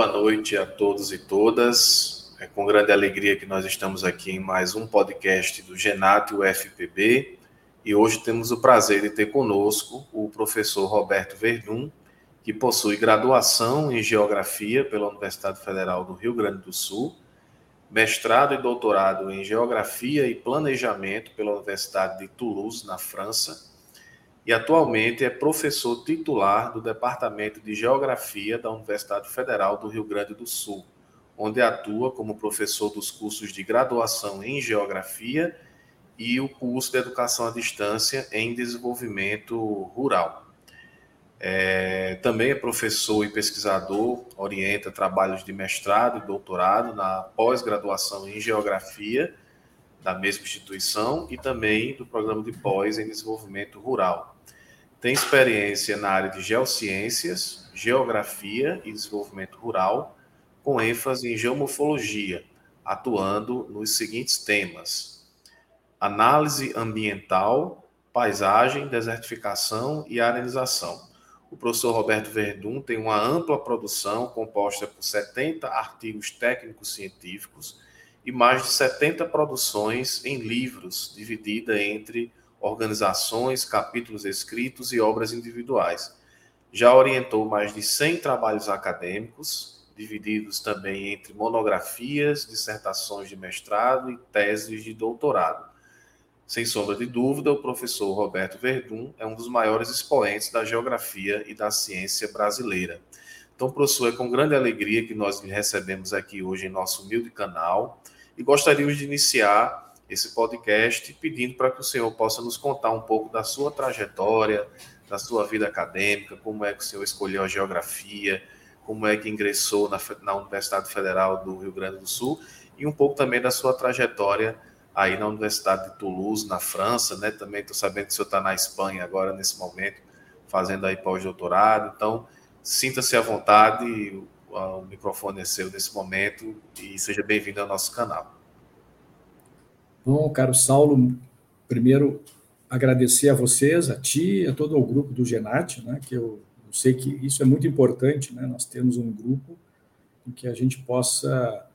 Boa noite a todos e todas. É com grande alegria que nós estamos aqui em mais um podcast do Genat UFPB e hoje temos o prazer de ter conosco o professor Roberto Verdun, que possui graduação em Geografia pela Universidade Federal do Rio Grande do Sul, mestrado e doutorado em Geografia e Planejamento pela Universidade de Toulouse, na França, e atualmente é professor titular do Departamento de Geografia da Universidade Federal do Rio Grande do Sul, onde atua como professor dos cursos de graduação em Geografia e o curso de Educação à Distância em Desenvolvimento Rural. É, também é professor e pesquisador, orienta trabalhos de mestrado e doutorado na pós-graduação em Geografia da mesma instituição e também do programa de pós em desenvolvimento rural. Tem experiência na área de geociências, geografia e desenvolvimento rural, com ênfase em geomorfologia, atuando nos seguintes temas: análise ambiental, paisagem, desertificação e arenização. O professor Roberto Verdun tem uma ampla produção composta por 70 artigos técnicos científicos e mais de 70 produções em livros, dividida entre organizações, capítulos escritos e obras individuais. Já orientou mais de 100 trabalhos acadêmicos, divididos também entre monografias, dissertações de mestrado e teses de doutorado. Sem sombra de dúvida, o professor Roberto Verdun é um dos maiores expoentes da geografia e da ciência brasileira. Então, professor, é com grande alegria que nós lhe recebemos aqui hoje em nosso humilde canal e gostaríamos de iniciar esse podcast pedindo para que o senhor possa nos contar um pouco da sua trajetória, da sua vida acadêmica, como é que o senhor escolheu a geografia, como é que ingressou na, na Universidade Federal do Rio Grande do Sul e um pouco também da sua trajetória aí na Universidade de Toulouse, na França, né? Também estou sabendo que o senhor está na Espanha agora, nesse momento, fazendo aí pós-doutorado. Então, Sinta-se à vontade, o microfone é seu nesse momento e seja bem-vindo ao nosso canal. Bom, caro Saulo, primeiro agradecer a vocês, a ti, a todo o grupo do Genat, né, que eu, eu sei que isso é muito importante, né, nós temos um grupo em que a gente possa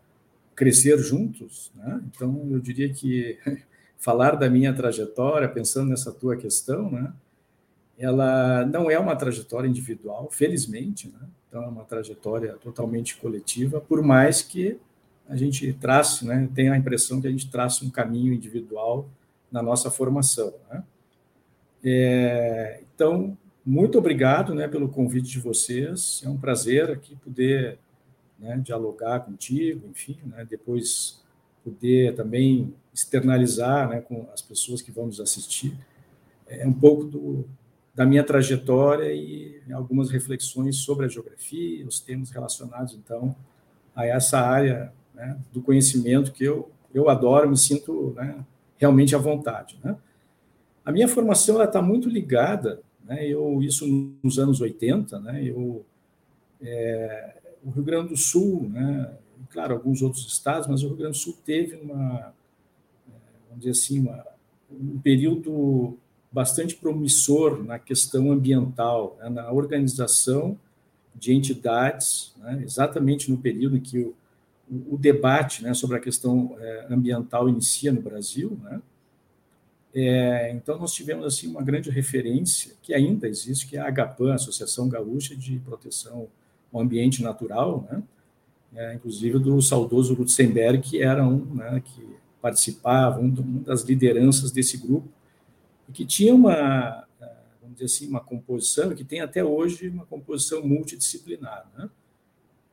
crescer juntos, né? Então eu diria que falar da minha trajetória, pensando nessa tua questão, né, ela não é uma trajetória individual, felizmente, né? então é uma trajetória totalmente coletiva, por mais que a gente trace, né, tenha a impressão que a gente traça um caminho individual na nossa formação. Né? É, então, muito obrigado né, pelo convite de vocês, é um prazer aqui poder né, dialogar contigo, enfim, né, depois poder também externalizar né, com as pessoas que vão nos assistir, é um pouco do, da minha trajetória e algumas reflexões sobre a geografia, os temas relacionados, então, a essa área né, do conhecimento que eu, eu adoro, me sinto né, realmente à vontade. Né? A minha formação está muito ligada, né, eu, isso nos anos 80, né, eu, é, o Rio Grande do Sul, né, claro, alguns outros estados, mas o Rio Grande do Sul teve uma, é, vamos dizer assim, uma, um período bastante promissor na questão ambiental, né, na organização de entidades, né, exatamente no período em que o, o, debate né, sobre a questão é, ambiental inicia no Brasil. Né, é, então, nós tivemos assim uma grande referência, que ainda existe, que é a AGAPAN, Associação Gaúcha de Proteção ao Ambiente Natural, né, é, inclusive do saudoso Lutzenberg, que era um né, que participava, um, das lideranças desse grupo, e que tinha uma, vamos dizer assim, uma composição, que tem até hoje uma composição multidisciplinar. Né?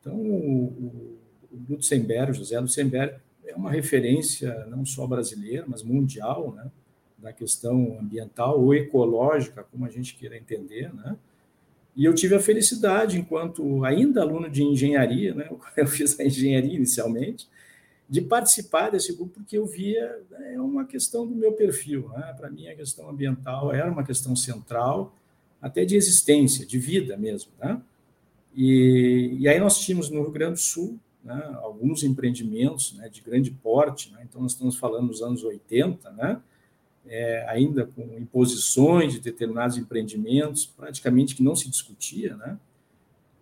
Então, o, o Lutzenberg, José Lutzenberg, é uma referência não só brasileira, mas mundial, né? da questão ambiental ou ecológica, como a gente queira entender, né? E eu tive a felicidade, enquanto ainda aluno de engenharia, né? eu fiz a engenharia inicialmente, de participar desse grupo, porque eu via né, é uma questão do meu perfil. Né? Para mim, a questão ambiental era uma questão central, até de existência, de vida mesmo. Né? E, e aí nós tínhamos no Rio Grande do Sul né, alguns empreendimentos né, de grande porte, né? então nós estamos falando dos anos 80, né? É, ainda com imposições de determinados empreendimentos, praticamente que não se discutia. Né?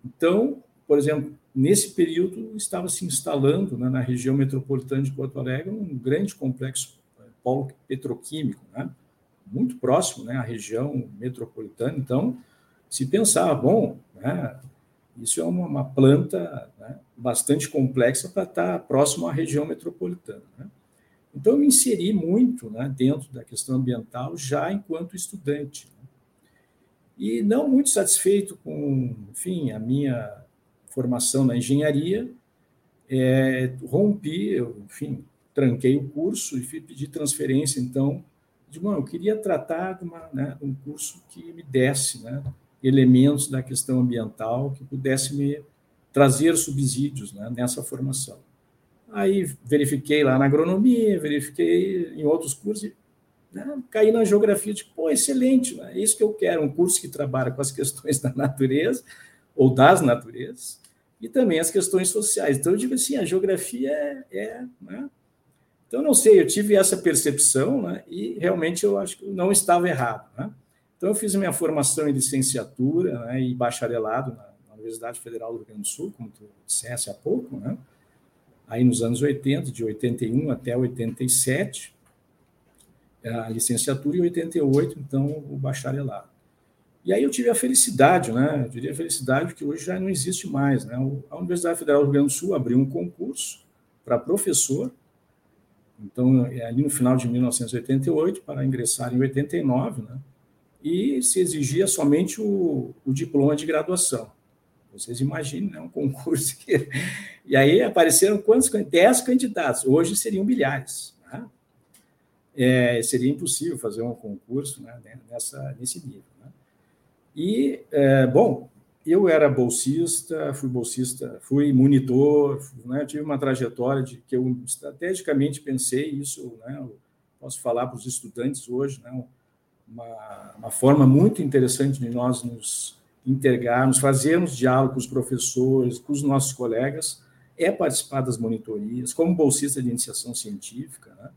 Então, por exemplo, nesse período estava se instalando né, na região metropolitana de Porto Alegre um grande complexo eh, polo petroquímico, muito próximo à região metropolitana. Então, se pensar, bom, isso é uma, uma planta né, bastante complexa para estar próximo à região metropolitana. Né? Então, eu me inseri muito né, dentro da questão ambiental já enquanto estudante. Né. E não muito satisfeito com, enfim, a minha formação na engenharia, é, rompi, eu, enfim, tranquei o curso e fui pedir transferência, então, de, bom, eu queria tratar de, uma, né, um curso que me desse né, elementos da questão ambiental, que pudesse me trazer subsídios né, nessa formação. Aí verifiquei lá na agronomia, verifiquei em outros cursos, né, caí na geografia, tipo, pô, excelente, né, é isso que eu quero, um curso que trabalha com as questões da natureza, ou das naturezas, e também as questões sociais. Então, eu digo assim, a geografia é... é né? Então, não sei, eu tive essa percepção né, e realmente eu acho que não estava errado. Né? Então, eu fiz minha formação em licenciatura né, e bacharelado na, Universidade Federal do Rio Grande do Sul, como tu disseste há pouco, né? aí nos anos 80, de 81 até 87, a licenciatura e 88, então, o bacharelado. E aí eu tive a felicidade, né? Eu diria a felicidade que hoje já não existe mais, né? A Universidade Federal do Rio Grande do Sul abriu um concurso para professor, então é ali no final de 1988 para ingressar em 89, né? E se exigia somente o, o diploma de graduação. Vocês imaginem, né? Um concurso que e aí apareceram quantos? Dez candidatos. Hoje seriam milhares. Né? É, seria impossível fazer um concurso né? nessa nesse nível. E, é, bom, eu era bolsista, fui bolsista, fui monitor, né, tive uma trajetória de que eu estrategicamente pensei isso, né, posso falar para os estudantes hoje, né, uma, uma forma muito interessante de nós nos integrarmos, fazermos diálogo com os professores, com os nossos colegas, é participar das monitorias, como bolsista de iniciação científica. Né?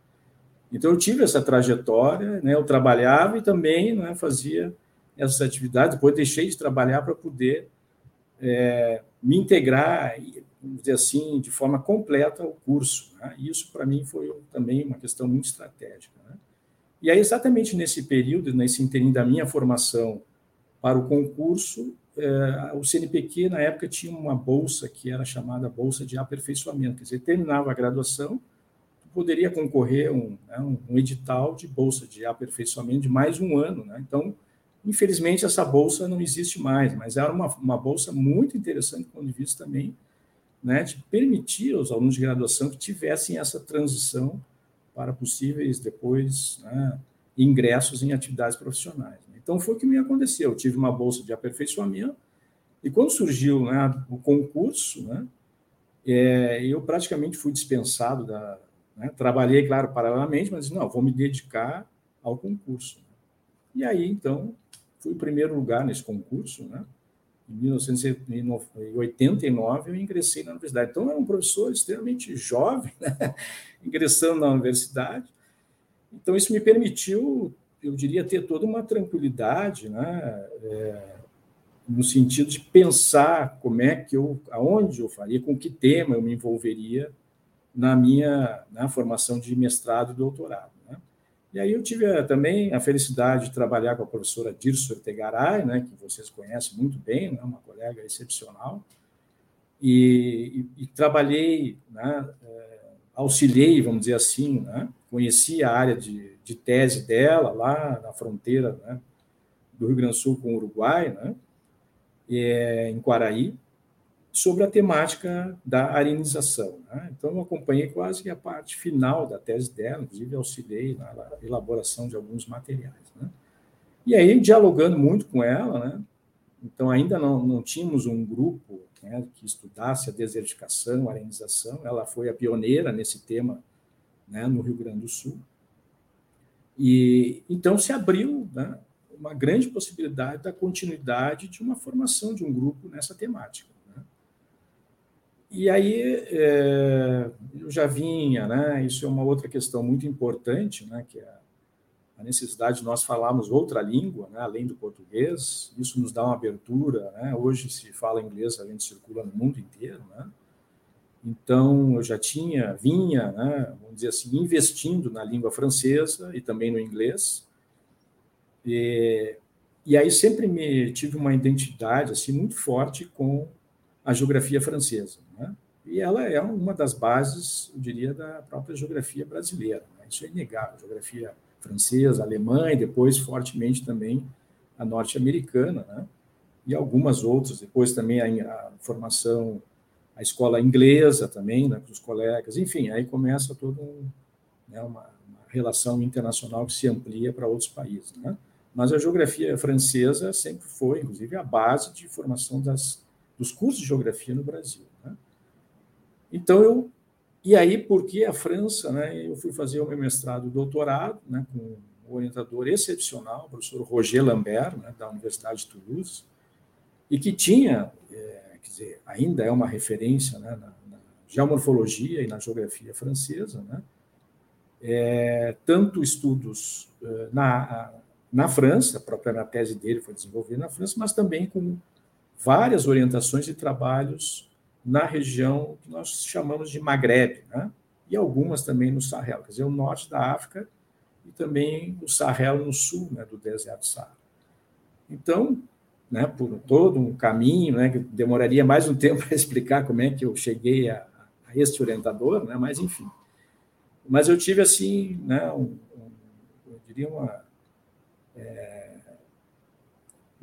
Então, eu tive essa trajetória, né, eu trabalhava e também né, fazia essas atividades, depois deixei de trabalhar para poder é, me integrar, vamos dizer assim, de forma completa ao curso. Né? Isso, para mim, foi também uma questão muito estratégica. Né? E aí, exatamente nesse período, nesse interim da minha formação para o concurso, é, o CNPq, na época, tinha uma bolsa que era chamada Bolsa de Aperfeiçoamento, quer dizer, terminava a graduação, poderia concorrer a um, né, um edital de bolsa de aperfeiçoamento de mais um ano. Né? Então, Infelizmente, essa bolsa não existe mais, mas era uma, uma bolsa muito interessante do ponto de vista também né, de permitir aos alunos de graduação que tivessem essa transição para possíveis, depois, né, ingressos em atividades profissionais. Então, foi o que me aconteceu. Eu tive uma bolsa de aperfeiçoamento, e quando surgiu né, o concurso, né, é, eu praticamente fui dispensado da. Né, trabalhei, claro, paralelamente, mas não, vou me dedicar ao concurso. E aí, então, fui primeiro lugar nesse concurso, né? Em 1989 eu ingressei na universidade. Então, era um professor extremamente jovem, né? ingressando na universidade. Então, isso me permitiu, eu diria, ter toda uma tranquilidade, né? É, no sentido de pensar como é que eu, aonde eu faria, com que tema eu me envolveria na minha na formação de mestrado e doutorado. E aí eu tive eh, também a felicidade de trabalhar com a professora Dirce Ortegaray, né, que vocês conhecem muito bem, né, uma colega excepcional, e, e, e trabalhei, né, é, auxiliei, vamos dizer assim, né, conheci a área de, de tese dela lá na fronteira né, do Rio Grande do Sul com o Uruguai, né, é, em Quaraí, sobre a temática da arenização. Né? Então, eu acompanhei quase a parte final da tese dela, inclusive auxiliei na elaboração de alguns materiais. Né? E aí, dialogando muito com ela, né? então ainda não, não tínhamos um grupo né, que estudasse a desertificação, a arenização, ela foi a pioneira nesse tema né, no Rio Grande do Sul. E então se abriu né, uma grande possibilidade da continuidade de uma formação de um grupo nessa temática. E aí é, eu já vinha, né? Isso é uma outra questão muito importante, né? Que é a necessidade de nós falarmos outra língua, né, além do português. Isso nos dá uma abertura. Né? Hoje se fala inglês, a gente circula no mundo inteiro. Né? Então, eu já tinha, vinha, né, vamos dizer assim, investindo na língua francesa e também no inglês. E, e aí sempre me tive uma identidade assim muito forte com a geografia francesa. E ela é uma das bases, eu diria, da própria geografia brasileira. Né? Isso é inegável. Geografia francesa, alemã e depois fortemente também a norte-americana, né? E algumas outras, depois também a, a, formação, a escola inglesa também, né, com os colegas, enfim, aí começa toda um, né, uma, uma, relação internacional que se amplia para outros países, né? Mas a geografia francesa sempre foi, inclusive, a base de formação das, dos cursos de geografia no Brasil. Então, eu e aí, porque a França, né, eu fui fazer o meu mestrado e doutorado né, com um orientador excepcional, o professor Roger Lambert, né, da Universidade de Toulouse, e que tinha, é, quer dizer, ainda é uma referência né, na, na, geomorfologia e na geografia francesa, né, é, tanto estudos é, na, na França, a própria tese dele foi desenvolvida na França, mas também com várias orientações e trabalhos na região que nós chamamos de Maghreb, né? e algumas também no Sahel, quer dizer, o norte da África e também o Sahel no sul né, do deserto Saara. Então, né, por todo um caminho, né, que demoraria mais um tempo para explicar como é que eu cheguei a, a este orientador, né, mas enfim. Mas eu tive, assim, né, um, um, eu diria uma... É,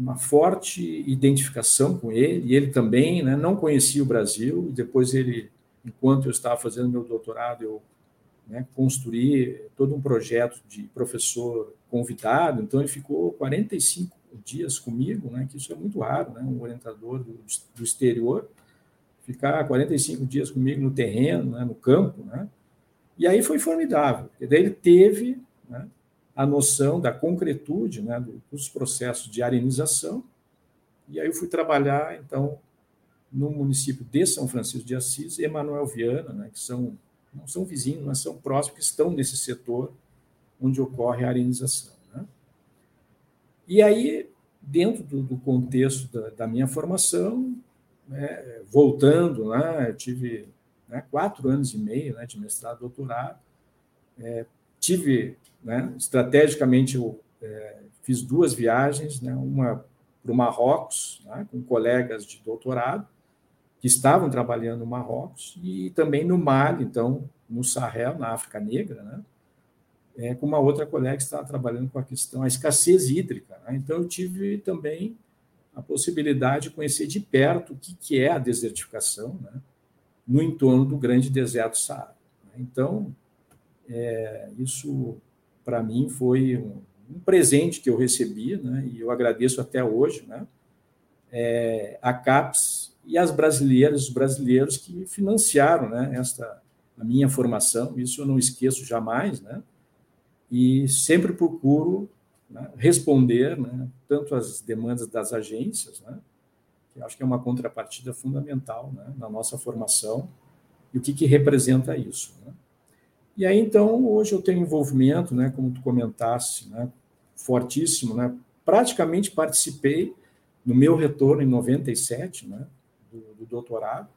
uma forte identificação com ele, e ele também né, não conhecia o Brasil, e depois ele, enquanto eu estava fazendo meu doutorado, eu né, construí todo um projeto de professor convidado, então ele ficou 45 dias comigo, né, que isso é muito raro, né, um orientador do, do exterior, ficar 45 dias comigo no terreno, né, no campo, né, e aí foi formidável, porque daí ele teve né, a noção da concretude né, dos processos de arenização. E aí eu fui trabalhar, então, no município de São Francisco de Assis Emanuel Viana, né, que são, não são vizinhos, mas são próximos, que estão nesse setor onde ocorre a arenização. Né? E aí, dentro do, do contexto da, da, minha formação, né, voltando, né, eu tive né, quatro anos e meio né, de mestrado doutorado, é, tive né? Estrategicamente, eu é, fiz duas viagens, né? uma para o Marrocos, né? com colegas de doutorado, que estavam trabalhando no Marrocos, e também no Mali, então, no Sahel, na África Negra, né? É, com uma outra colega que estava trabalhando com a questão, a escassez hídrica. Né? Então, eu tive também a possibilidade de conhecer de perto o que, que é a desertificação né? no entorno do grande deserto Saara. Né? Então, é, isso para mim foi um, um, presente que eu recebi, né, e eu agradeço até hoje, né, é, a CAPES e as brasileiras, os brasileiros que financiaram né, esta, a minha formação, isso eu não esqueço jamais, né, e sempre procuro né, responder né, tanto às demandas das agências, né, que acho que é uma contrapartida fundamental né, na nossa formação, e o que, que representa isso. Né. E aí, então, hoje eu tenho envolvimento, né, como tu comentaste, né, fortíssimo, né, praticamente participei no meu retorno em 97, né, do, do doutorado,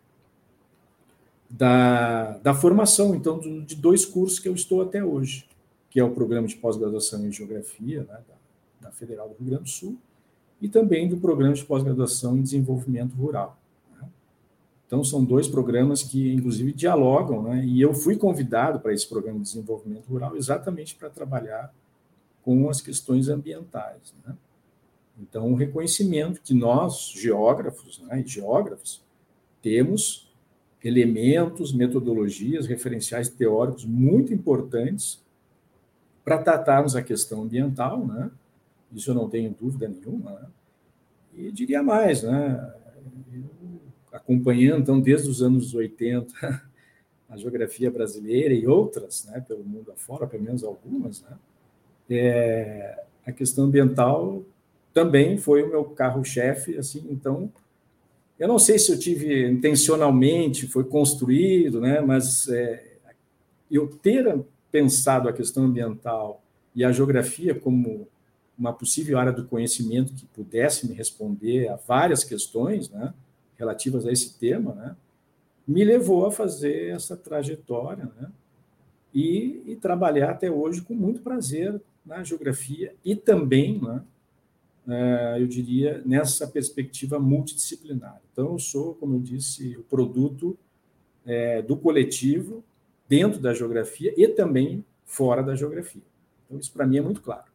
da, da formação, então, do, de dois cursos que eu estou até hoje, que é o programa de pós-graduação em Geografia, né, da, da Federal do Rio Grande do Sul, e também do programa de pós-graduação em Desenvolvimento Rural. Então, são dois programas que, inclusive, dialogam, né? e eu fui convidado para esse programa de desenvolvimento rural exatamente para trabalhar com as questões ambientais. Né? Então, o um reconhecimento que nós, geógrafos né, e geógrafos, temos elementos, metodologias, referenciais teóricos muito importantes para tratarmos a questão ambiental, né? isso eu não tenho dúvida nenhuma. Né? E diria mais, né? Acompanhando, então, desde os anos 80, a geografia brasileira e outras, né, pelo mundo afora, pelo menos algumas, né, é, a questão ambiental também foi o meu carro-chefe, assim, então, eu não sei se eu tive intencionalmente, foi construído, né, mas é, eu ter pensado a questão ambiental e a geografia como uma possível área do conhecimento que pudesse me responder a várias questões né, relativas a esse tema, né, me levou a fazer essa trajetória né, e, e, trabalhar até hoje com muito prazer na geografia e também, né, é, eu diria, nessa perspectiva multidisciplinar. Então, eu sou, como eu disse, o produto é, do coletivo dentro da geografia e também fora da geografia. Então, isso para mim é muito claro.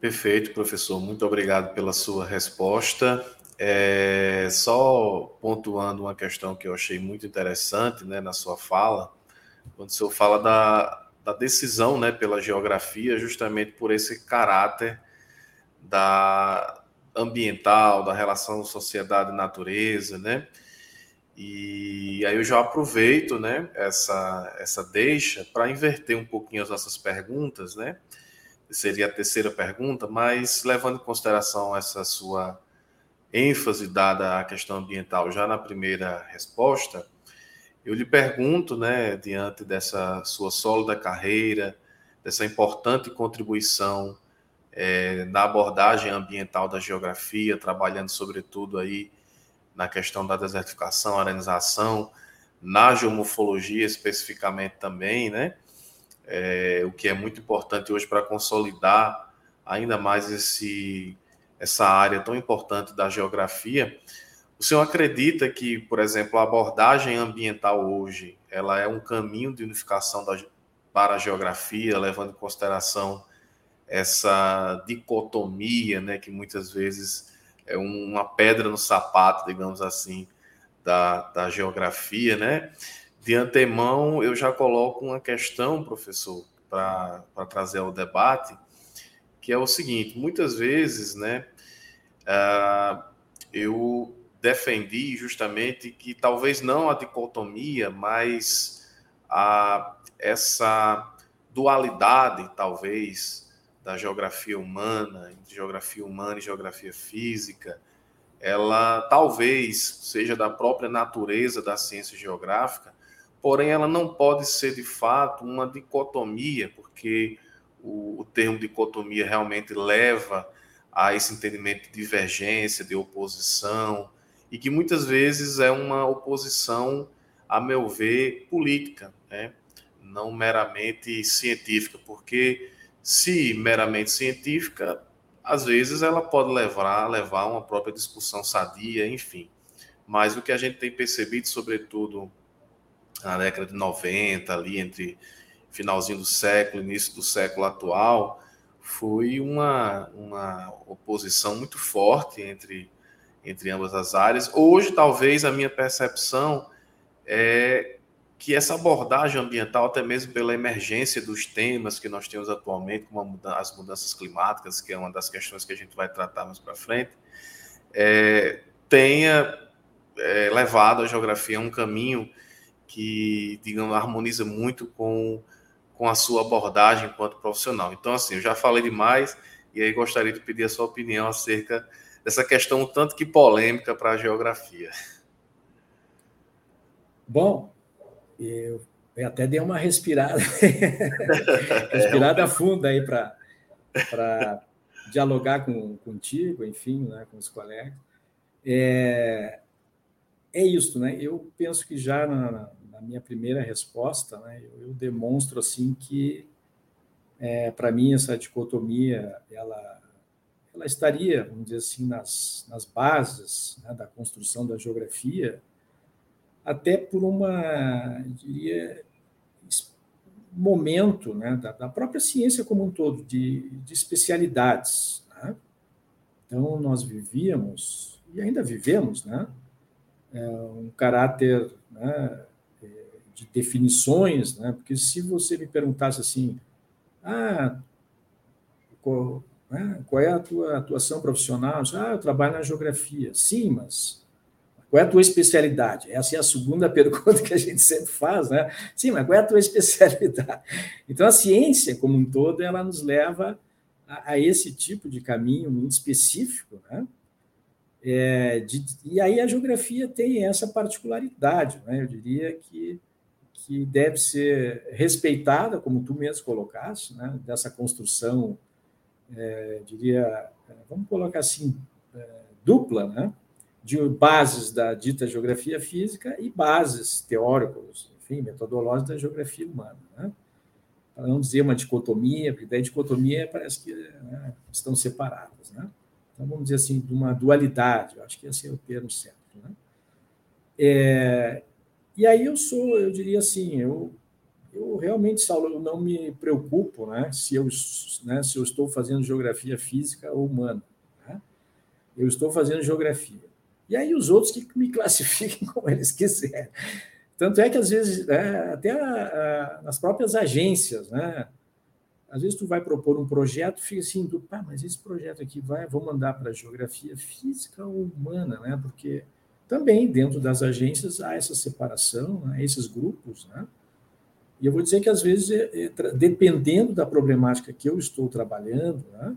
Perfeito, professor. Muito obrigado pela sua resposta. É, só pontuando uma questão que eu achei muito interessante né, na sua fala, quando o senhor fala da, da decisão né, pela geografia, justamente por esse caráter da ambiental, da relação sociedade-natureza, né? E aí eu já aproveito, né, essa, essa deixa para inverter um pouquinho as nossas perguntas, né? Seria a terceira pergunta, mas levando em consideração essa sua ênfase dada à questão ambiental já na primeira resposta, eu lhe pergunto, né, diante dessa sua sólida carreira, dessa importante contribuição é, na abordagem ambiental da geografia, trabalhando sobretudo aí na questão da desertificação, arenização, na geomorfologia especificamente também, né? É, o que é muito importante hoje para consolidar ainda mais esse, essa área tão importante da geografia. O senhor acredita que, por exemplo, a abordagem ambiental hoje, ela é um caminho de unificação da, para a geografia, levando em consideração essa dicotomia, né, que muitas vezes é uma pedra no sapato, digamos assim, da, da geografia, né? De antemão, eu já coloco uma questão, professor, para trazer ao debate, que é o seguinte: muitas vezes, né, uh, eu defendi justamente que talvez não a dicotomia, mas a, essa dualidade, talvez, da geografia humana, geografia humana e geografia física, ela talvez seja da própria natureza da ciência geográfica, porém ela não pode ser de fato uma dicotomia, porque o, o termo dicotomia realmente leva a esse entendimento de divergência, de oposição, e que muitas vezes é uma oposição, a meu ver, política, né? não meramente científica, porque se meramente científica, às vezes ela pode levar, levar a uma própria discussão sadia, enfim. Mas o que a gente tem percebido, sobretudo na década de 90, ali entre finalzinho do século, início do século atual, foi uma, uma oposição muito forte entre, entre ambas as áreas. Hoje, talvez, a minha percepção é que essa abordagem ambiental, até mesmo pela emergência dos temas que nós temos atualmente, como as mudanças climáticas, que é uma das questões que a gente vai tratar mais para frente, é, tenha é, levado a geografia a um caminho que, digamos, harmoniza muito com, com a sua abordagem enquanto profissional. Então, assim, eu já falei demais e aí gostaria de pedir a sua opinião acerca dessa questão tanto que polêmica para a geografia. Bom, eu, eu até dei uma respirada, respirada é, funda aí para dialogar com, contigo, enfim, né, com os colegas. É, é isso, né? Eu penso que já na, a minha primeira resposta, né, eu, eu demonstro assim que é, para mim essa dicotomia ela ela estaria, vamos dizer assim, nas, nas bases né, da construção da geografia, até por uma, diria, momento né, da, da, própria ciência como um todo, de, de especialidades. Né? Então, nós vivíamos, e ainda vivemos, né, é, um caráter né, de definições, né? porque se você me perguntasse assim, ah, qual, né? qual é a tua atuação profissional? Ah, eu trabalho na geografia. Sim, mas qual é a tua especialidade? Essa é a segunda pergunta que a gente sempre faz, né? Sim, mas qual é a tua especialidade? Então, a ciência como um todo, ela nos leva a, a esse tipo de caminho muito específico, né? É, de, e aí a geografia tem essa particularidade, né? Eu diria que que deve ser respeitada, como tu mesmo colocaste, né, dessa construção, é, diria, vamos colocar assim, é, dupla, né, de bases da dita geografia física e bases teóricas, enfim, metodológicas da geografia humana. Né? Para não dizer uma dicotomia, porque daí dicotomia parece que né, estão separadas. Né? Então, vamos dizer assim, de uma dualidade, acho que esse é o termo certo. Né? É, e aí eu sou, eu diria assim, eu, eu realmente, Saulo, eu não me preocupo né, se, eu, né, se eu estou fazendo geografia física ou humana. Né? Eu estou fazendo geografia. E aí os outros que me classifiquem como eles quiserem. Tanto é que, às vezes, né, até a, a, nas próprias agências, né, às vezes tu vai propor um projeto, fica assim, do, mas esse projeto aqui vai, vou mandar para geografia física ou humana, né? Porque também dentro das agências há essa separação, né, esses grupos, né? E eu vou dizer que às vezes, é, é, dependendo da problemática que eu estou trabalhando, né,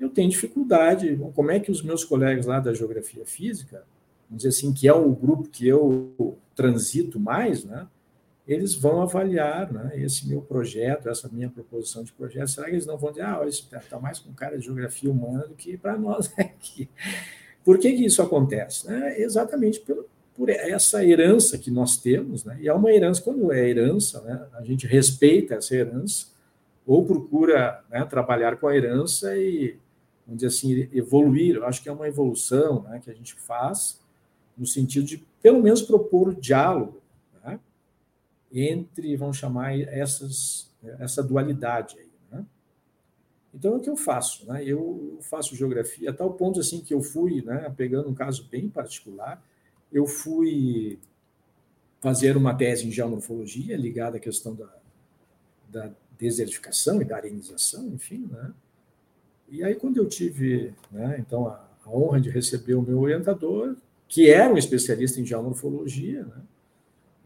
eu tenho dificuldade. Como é que os meus colegas lá da geografia física, vamos dizer assim, que é o grupo que eu transito mais, né, eles vão avaliar né, esse meu projeto, essa minha proposição de projeto. Será que eles não vão dizer, ah, isso está mais com cara de geografia humana do que para nós aqui? Por que, que isso acontece? É exatamente por essa herança que nós temos, né? e é uma herança, quando é herança, né? a gente respeita essa herança, ou procura né, trabalhar com a herança e, vamos dizer assim, evoluir. Eu acho que é uma evolução né, que a gente faz, no sentido de, pelo menos, propor diálogo né, entre, vamos chamar, essas, essa dualidade. Aí. Então, é o que eu faço? Né? Eu faço geografia a tal ponto assim que eu fui, né, pegando um caso bem particular, eu fui fazer uma tese em geomorfologia ligada à questão da, da desertificação e da arenização, enfim, né? E aí, quando eu tive, né, então, a, a honra de receber o meu orientador, que era um especialista em geomorfologia, né,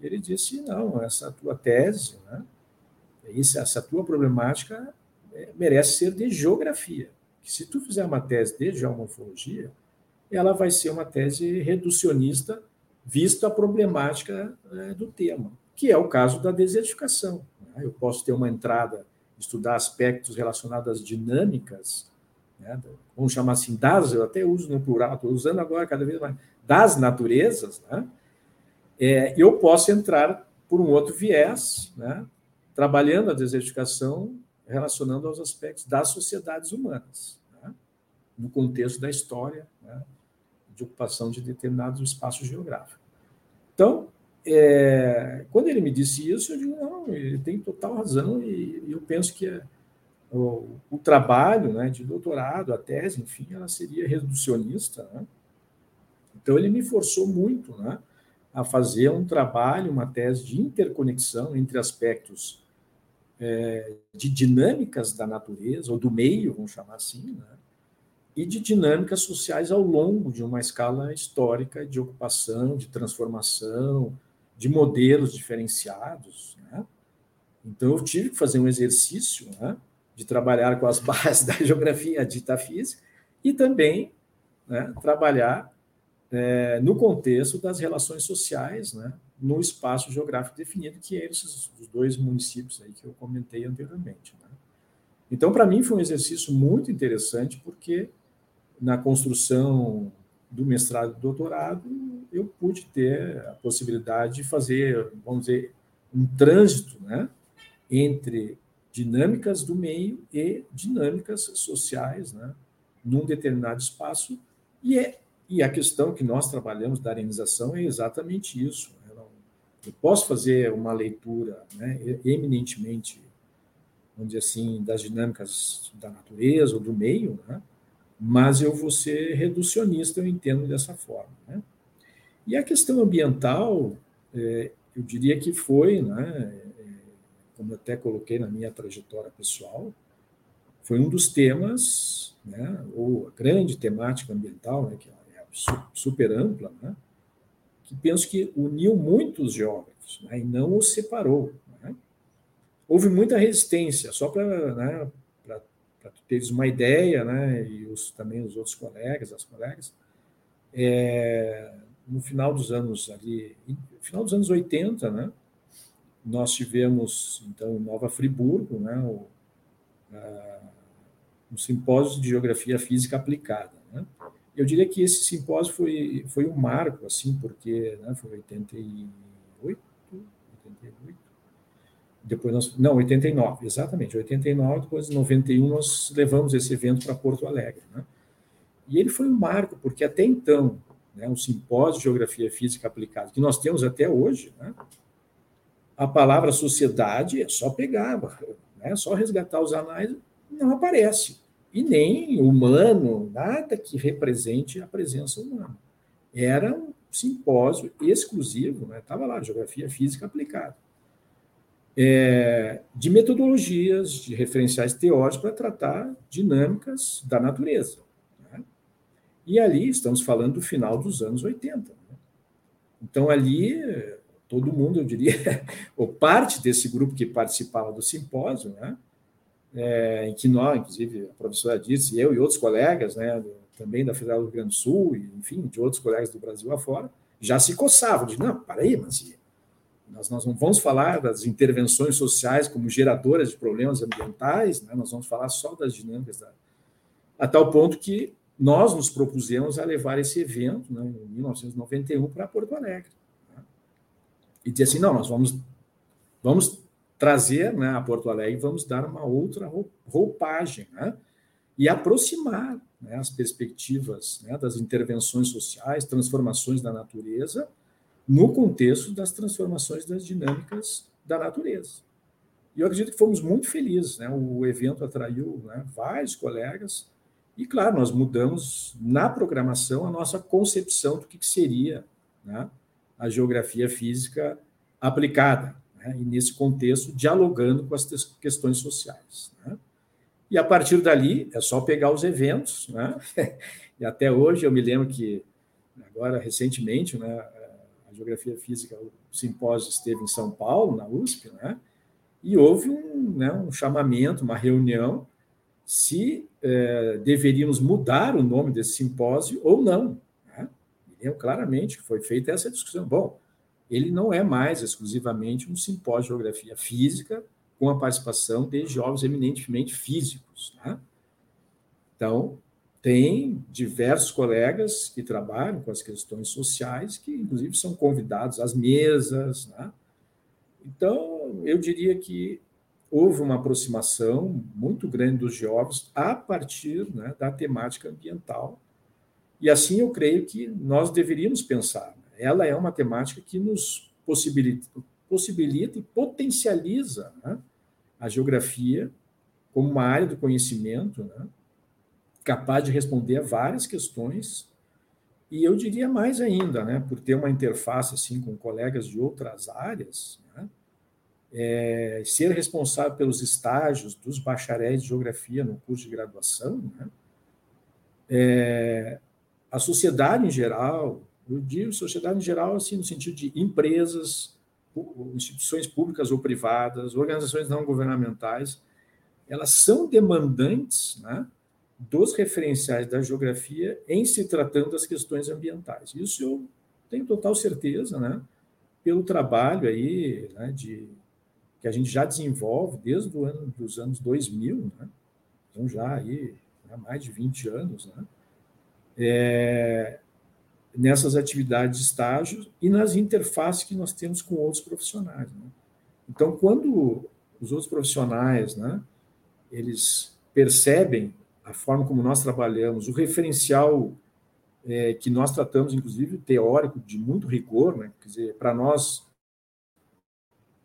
ele disse: não, essa tua tese, né, essa tua problemática merece ser de geografia. Se tu fizer uma tese de geomorfologia, ela vai ser uma tese reducionista, vista a problemática é, do tema, que é o caso da desertificação. Né? Eu posso ter uma entrada, estudar aspectos relacionados às dinâmicas, né? vamos chamar assim, das, eu até uso no plural, estou usando agora cada vez mais, das naturezas, né? é, eu posso entrar por um outro viés, né? trabalhando a desertificação relacionando aos aspectos das sociedades humanas, né? no contexto da história né? de ocupação de determinado espaço geográfico. Então, é, quando ele me disse isso, eu digo, não, ele tem total razão, e, e eu penso que é, o, o, trabalho né, de doutorado, a tese, enfim, ela seria reducionista. Né? Então, ele me forçou muito né, a fazer um trabalho, uma tese de interconexão entre aspectos é, de dinâmicas da natureza, ou do meio, vamos chamar assim, né? e de dinâmicas sociais ao longo de uma escala histórica de ocupação, de transformação, de modelos diferenciados. Né? Então, eu tive que fazer um exercício né, de trabalhar com as bases da geografia dita física e também né, trabalhar é, no contexto das relações sociais, né, no espaço geográfico definido, que é esses os dois municípios aí que eu comentei anteriormente. Né? Então, para mim, foi um exercício muito interessante, porque na construção do mestrado e do doutorado, eu pude ter a possibilidade de fazer, vamos dizer, um trânsito né, entre dinâmicas do meio e dinâmicas sociais né, num determinado espaço, e é e a questão que nós trabalhamos da arenização é exatamente isso. Né? Eu posso fazer uma leitura né, eminentemente, vamos dizer assim, das dinâmicas da natureza ou do meio, né? mas eu vou ser reducionista, eu entendo dessa forma. Né? E a questão ambiental, é, eu diria que foi, né, é, como eu até coloquei na minha trajetória pessoal, foi um dos temas, né, ou a grande temática ambiental, né, que é super ampla, né? que penso que uniu muitos geógrafos né? e não os separou. Né? Houve muita resistência, só para né, teres uma ideia, né, e os, também os outros colegas, as colegas, é, no final dos anos ali, final dos anos 80, né, nós tivemos, então, em Nova Friburgo, né, o, um simpósio de Geografia Física Aplicada. Eu diria que esse simpósio foi, foi um marco, assim, porque né, foi 88, 88, depois nós, não, 89, exatamente, 89, depois em 91 nós levamos esse evento para Porto Alegre. Né? E ele foi um marco, porque até então, né, um simpósio de Geografia Física Aplicada, que nós temos até hoje, né, a palavra sociedade é só pegar, né, só resgatar os anais, não aparece. E nem humano, nada que represente a presença humana. Era um simpósio exclusivo, estava né, lá, Geografia Física Aplicada é, de metodologias, de referenciais teóricos para tratar dinâmicas da natureza. Né? E ali estamos falando do final dos anos 80. Né? Então, ali, todo mundo, eu diria, ou parte desse grupo que participava do simpósio, né? É, em que nós, inclusive, a professora disse, eu e outros colegas, né, também da Federal do Rio Grande do Sul, e, enfim, de outros colegas do Brasil afora, já se coçavam, de não, para aí, mas nós, nós não vamos falar das intervenções sociais como geradoras de problemas ambientais, né? nós vamos falar só das dinâmicas, da... a tal ponto que nós nos propusemos a levar esse evento, né, em 1991, para Porto Alegre. Né? E dizer assim, não, nós vamos, vamos trazer né, a Porto Alegre, vamos dar uma outra roupagem, né? e aproximar né, as perspectivas né, das intervenções sociais, transformações da natureza, no contexto das transformações das dinâmicas da natureza. E eu acredito que fomos muito felizes. Né? O evento atraiu né, vários colegas, e, claro, nós mudamos na programação a nossa concepção do que seria né, a geografia física aplicada, né? e nesse contexto, dialogando com as questões sociais. Né? E a partir dali, é só pegar os eventos, né? e até hoje eu me lembro que, agora recentemente, né, a Geografia Física, o simpósio esteve em São Paulo, na USP, né? e houve um, né, um chamamento, uma reunião, se é, deveríamos mudar o nome desse simpósio ou não. Né? Eu, claramente foi feita essa discussão. Bom, ele não é mais exclusivamente um simpósio de geografia física com a participação de jovens eminentemente físicos. Né? Então, tem diversos colegas que trabalham com as questões sociais, que inclusive são convidados às mesas. Né? Então, eu diria que houve uma aproximação muito grande dos jovens a partir né, da temática ambiental. E assim eu creio que nós deveríamos pensar. Ela é uma temática que nos possibilita, possibilita e potencializa né, a geografia como uma área do conhecimento, né, capaz de responder a várias questões. E eu diria mais ainda, né, por ter uma interface assim com colegas de outras áreas, né, é, ser responsável pelos estágios dos bacharéis de geografia no curso de graduação, né, é, a sociedade em geral, eu digo sociedade em geral assim no sentido de empresas, instituições públicas ou privadas, organizações não governamentais, elas são demandantes, né, dos referenciais da geografia em se tratando das questões ambientais. Isso eu tenho total certeza, né? Pelo trabalho aí, né, de que a gente já desenvolve desde o ano dos anos 2000, né? Então já aí há né, mais de 20 anos, né? É, nessas atividades de estágio e nas interfaces que nós temos com outros profissionais. Né? Então, quando os outros profissionais, né, eles percebem a forma como nós trabalhamos, o referencial é, que nós tratamos, inclusive, teórico, de muito rigor, né? quer dizer, para nós,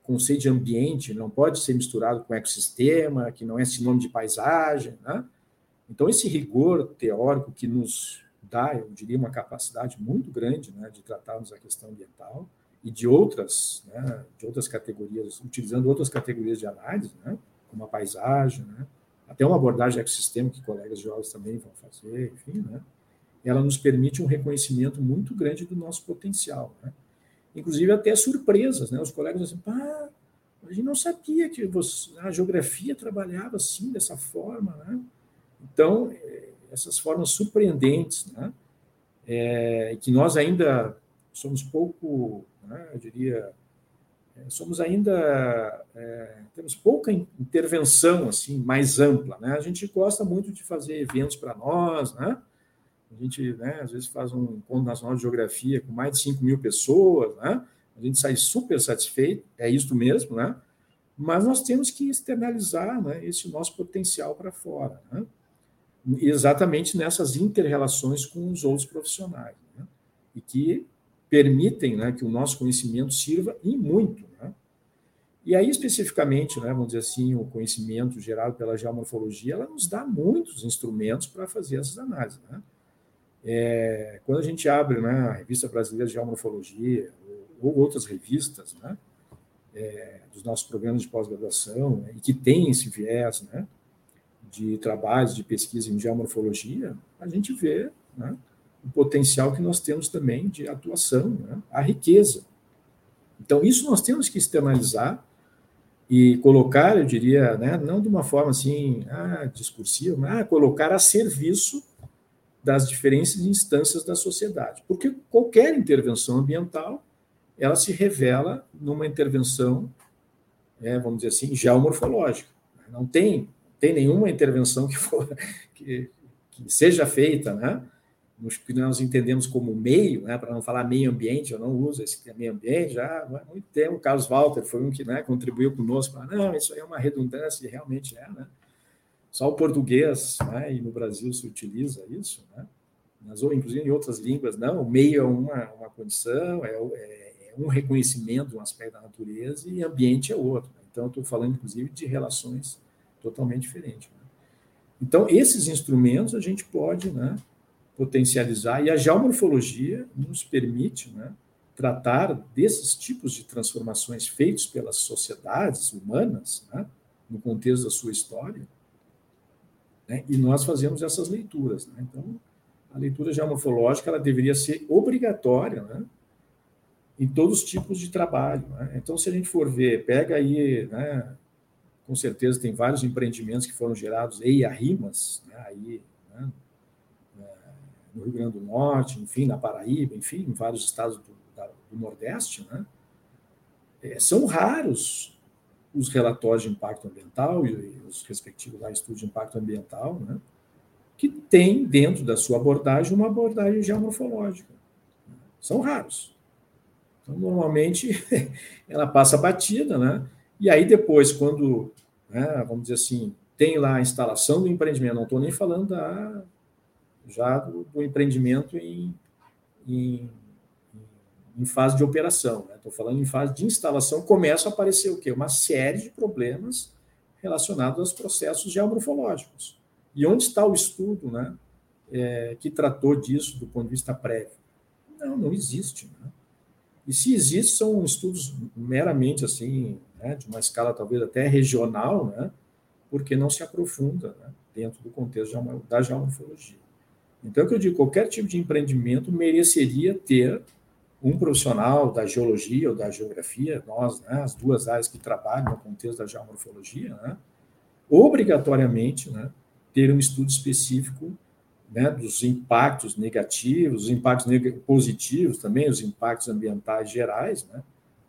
conceito de ambiente não pode ser misturado com ecossistema, que não é sinônimo de paisagem, né? Então, esse rigor teórico que nos dá, eu diria, uma capacidade muito grande né, de tratarmos a questão ambiental e de outras, né, de outras categorias, utilizando outras categorias de análise, né, como a paisagem, né, até uma abordagem ecossistema que colegas jovens também vão fazer, enfim, né? ela nos permite um reconhecimento muito grande do nosso potencial. Né? Inclusive até surpresas, né? Os colegas dizem, pá, a gente não sabia que você, a geografia trabalhava assim, dessa forma, né? Então, essas formas surpreendentes, né? É, que nós ainda somos pouco, né, eu diria, é, somos ainda é, temos pouca intervenção assim mais ampla, né? A gente gosta muito de fazer eventos para nós, né? A gente, né, às vezes faz um encontro nacional de geografia com mais de 5 mil pessoas, né? A gente sai super satisfeito, é isso mesmo, né? Mas nós temos que externalizar né, esse nosso potencial para fora, né? Exatamente nessas interrelações com os outros profissionais, né? e que permitem né, que o nosso conhecimento sirva e muito. Né? E aí, especificamente, né, vamos dizer assim, o conhecimento gerado pela geomorfologia, ela nos dá muitos instrumentos para fazer essas análises. Né? É, quando a gente abre né, a Revista Brasileira de Geomorfologia, ou, ou outras revistas, né, é, dos nossos programas de pós-graduação, né, e que tem esse viés né, de trabalhos de pesquisa em geomorfologia, a gente vê né, o potencial que nós temos também de atuação, né, a riqueza. Então, isso nós temos que externalizar e colocar, eu diria, né, não de uma forma assim, ah, discursiva, mas ah, colocar a serviço das diferentes instâncias da sociedade. Porque qualquer intervenção ambiental, ela se revela numa intervenção, é, vamos dizer assim, geomorfológica. Não tem, tem nenhuma intervenção que, for, que, que seja feita, né? nos que nós entendemos como meio, né, para não falar meio ambiente, eu não uso esse termo meio ambiente, já há muito tempo, o Carlos Walter foi um que né, contribuiu conosco, para não, isso aí é uma redundância, e realmente é, né? Só o português, né, e no Brasil se utiliza isso, né? Mas, ou inclusive em outras línguas, não, o meio é uma, uma condição, é, é, é um reconhecimento de um aspecto da natureza e ambiente é outro. Então, estou falando, inclusive, de relações totalmente diferentes. Né? Então, esses instrumentos a gente pode né, potencializar, e a geomorfologia nos permite né, tratar desses tipos de transformações feitos pelas sociedades humanas, né, no contexto da sua história, né, e nós fazemos essas leituras. Né? Então, a leitura geomorfológica ela deveria ser obrigatória né, em todos os tipos de trabalho. Né? Então, se a gente for ver, pega aí, né, com certeza tem vários empreendimentos que foram gerados em Arrimas, né, aí, né, no Rio Grande do Norte, enfim, na Paraíba, enfim, em vários estados do, da, do Nordeste, né? É, são raros os relatórios de impacto ambiental e, e os respectivos lá, estudos de impacto ambiental, né? que tem dentro da sua abordagem uma abordagem geomorfológica. São raros. Então, normalmente, ela passa batida, né? E aí, depois, quando, né, vamos dizer assim, tem lá a instalação do empreendimento, não estou nem falando da, já do, do empreendimento em, em, em, fase de operação. Estou né? falando em fase de instalação, começa a aparecer o quê? Uma série de problemas relacionados aos processos geomorfológicos. E onde está o estudo né, é, que tratou disso do ponto de vista prévio? Não, não existe. Né? E se existe, são estudos meramente assim, né, de uma escala talvez até regional, né, porque não se aprofunda né, dentro do contexto da geomorfologia. Então, eu digo, qualquer tipo de empreendimento mereceria ter um profissional da geologia ou da geografia, nós, né, as duas áreas que trabalham no contexto da geomorfologia, né, obrigatoriamente né, ter um estudo específico né, dos impactos negativos, os impactos positivos também, os impactos ambientais gerais, né,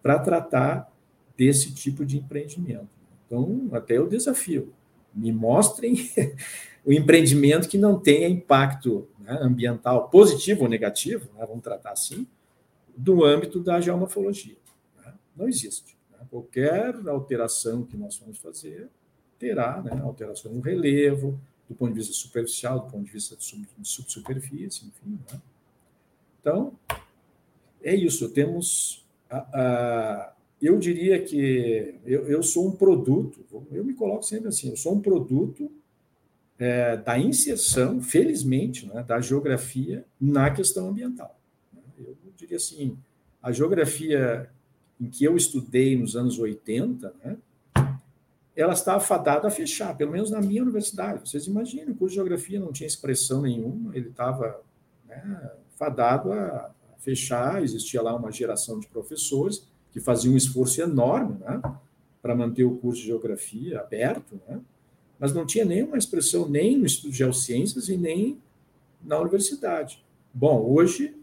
para tratar desse tipo de empreendimento. Então, até o desafio. Me mostrem o empreendimento que não tenha impacto né, ambiental positivo ou negativo, né, vamos tratar assim, do âmbito da geomorfologia. Né? Não existe. Né? Qualquer alteração que nós vamos fazer terá né, alteração no relevo, do ponto de vista superficial, do ponto de vista de subsuperfície, enfim. Né? Então, é isso. Temos. A, a, eu diria que eu, eu sou um produto, eu me coloco sempre assim, eu sou um produto é, da inserção, felizmente, né, da geografia na questão ambiental. Eu diria assim, a geografia em que eu estudei nos anos 80, né, ela estava fadada a fechar, pelo menos na minha universidade. Vocês imaginam, o curso de geografia não tinha expressão nenhuma, ele estava né, fadado a fechar, existia lá uma geração de professores que faziam um esforço enorme né, para manter o curso de geografia aberto, né, mas não tinha nenhuma expressão nem no estudo de geociências e nem na universidade. Bom, hoje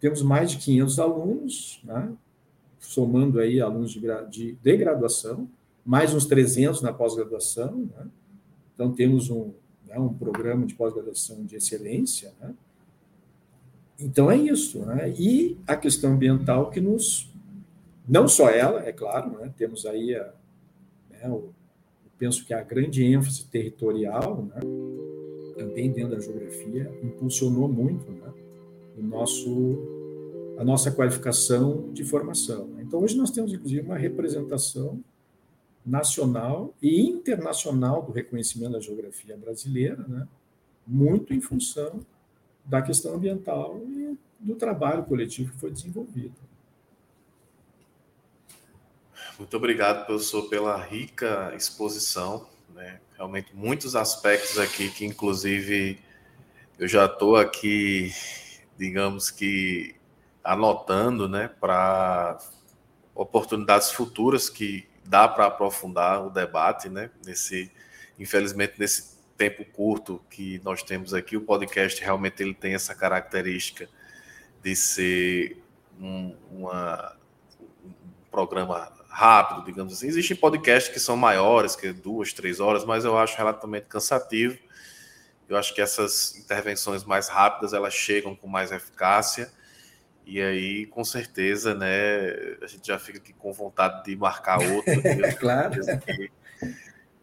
temos mais de 500 alunos, né? somando aí alunos de, de, de graduação, mais uns 300 na pós-graduação. Né? Então, temos um, né, um programa de pós-graduação de excelência. Né? Então, é isso. Né? E a questão ambiental que nos. Não só ela, é claro, né? temos aí a, né, o, penso que a grande ênfase territorial, né, também dentro da geografia, impulsionou muito né, o nosso, a nossa qualificação de formação. Né. Então, hoje nós temos, inclusive, uma representação nacional e internacional do reconhecimento da geografia brasileira, né, muito em função da questão ambiental e do trabalho coletivo que foi desenvolvido. Muito obrigado, professor, pela rica exposição. Né? Realmente, muitos aspectos aqui que, inclusive, eu já estou aqui, digamos que, anotando né, para oportunidades futuras que dá para aprofundar o debate, né? Nesse, infelizmente, nesse tempo curto que nós temos aqui, o podcast realmente ele tem essa característica de ser um, uma, um programa rápido, digamos assim. Existem podcasts que são maiores, que é duas, três horas, mas eu acho relativamente cansativo. Eu acho que essas intervenções mais rápidas elas chegam com mais eficácia. E aí, com certeza, né, a gente já fica aqui com vontade de marcar outro. é claro.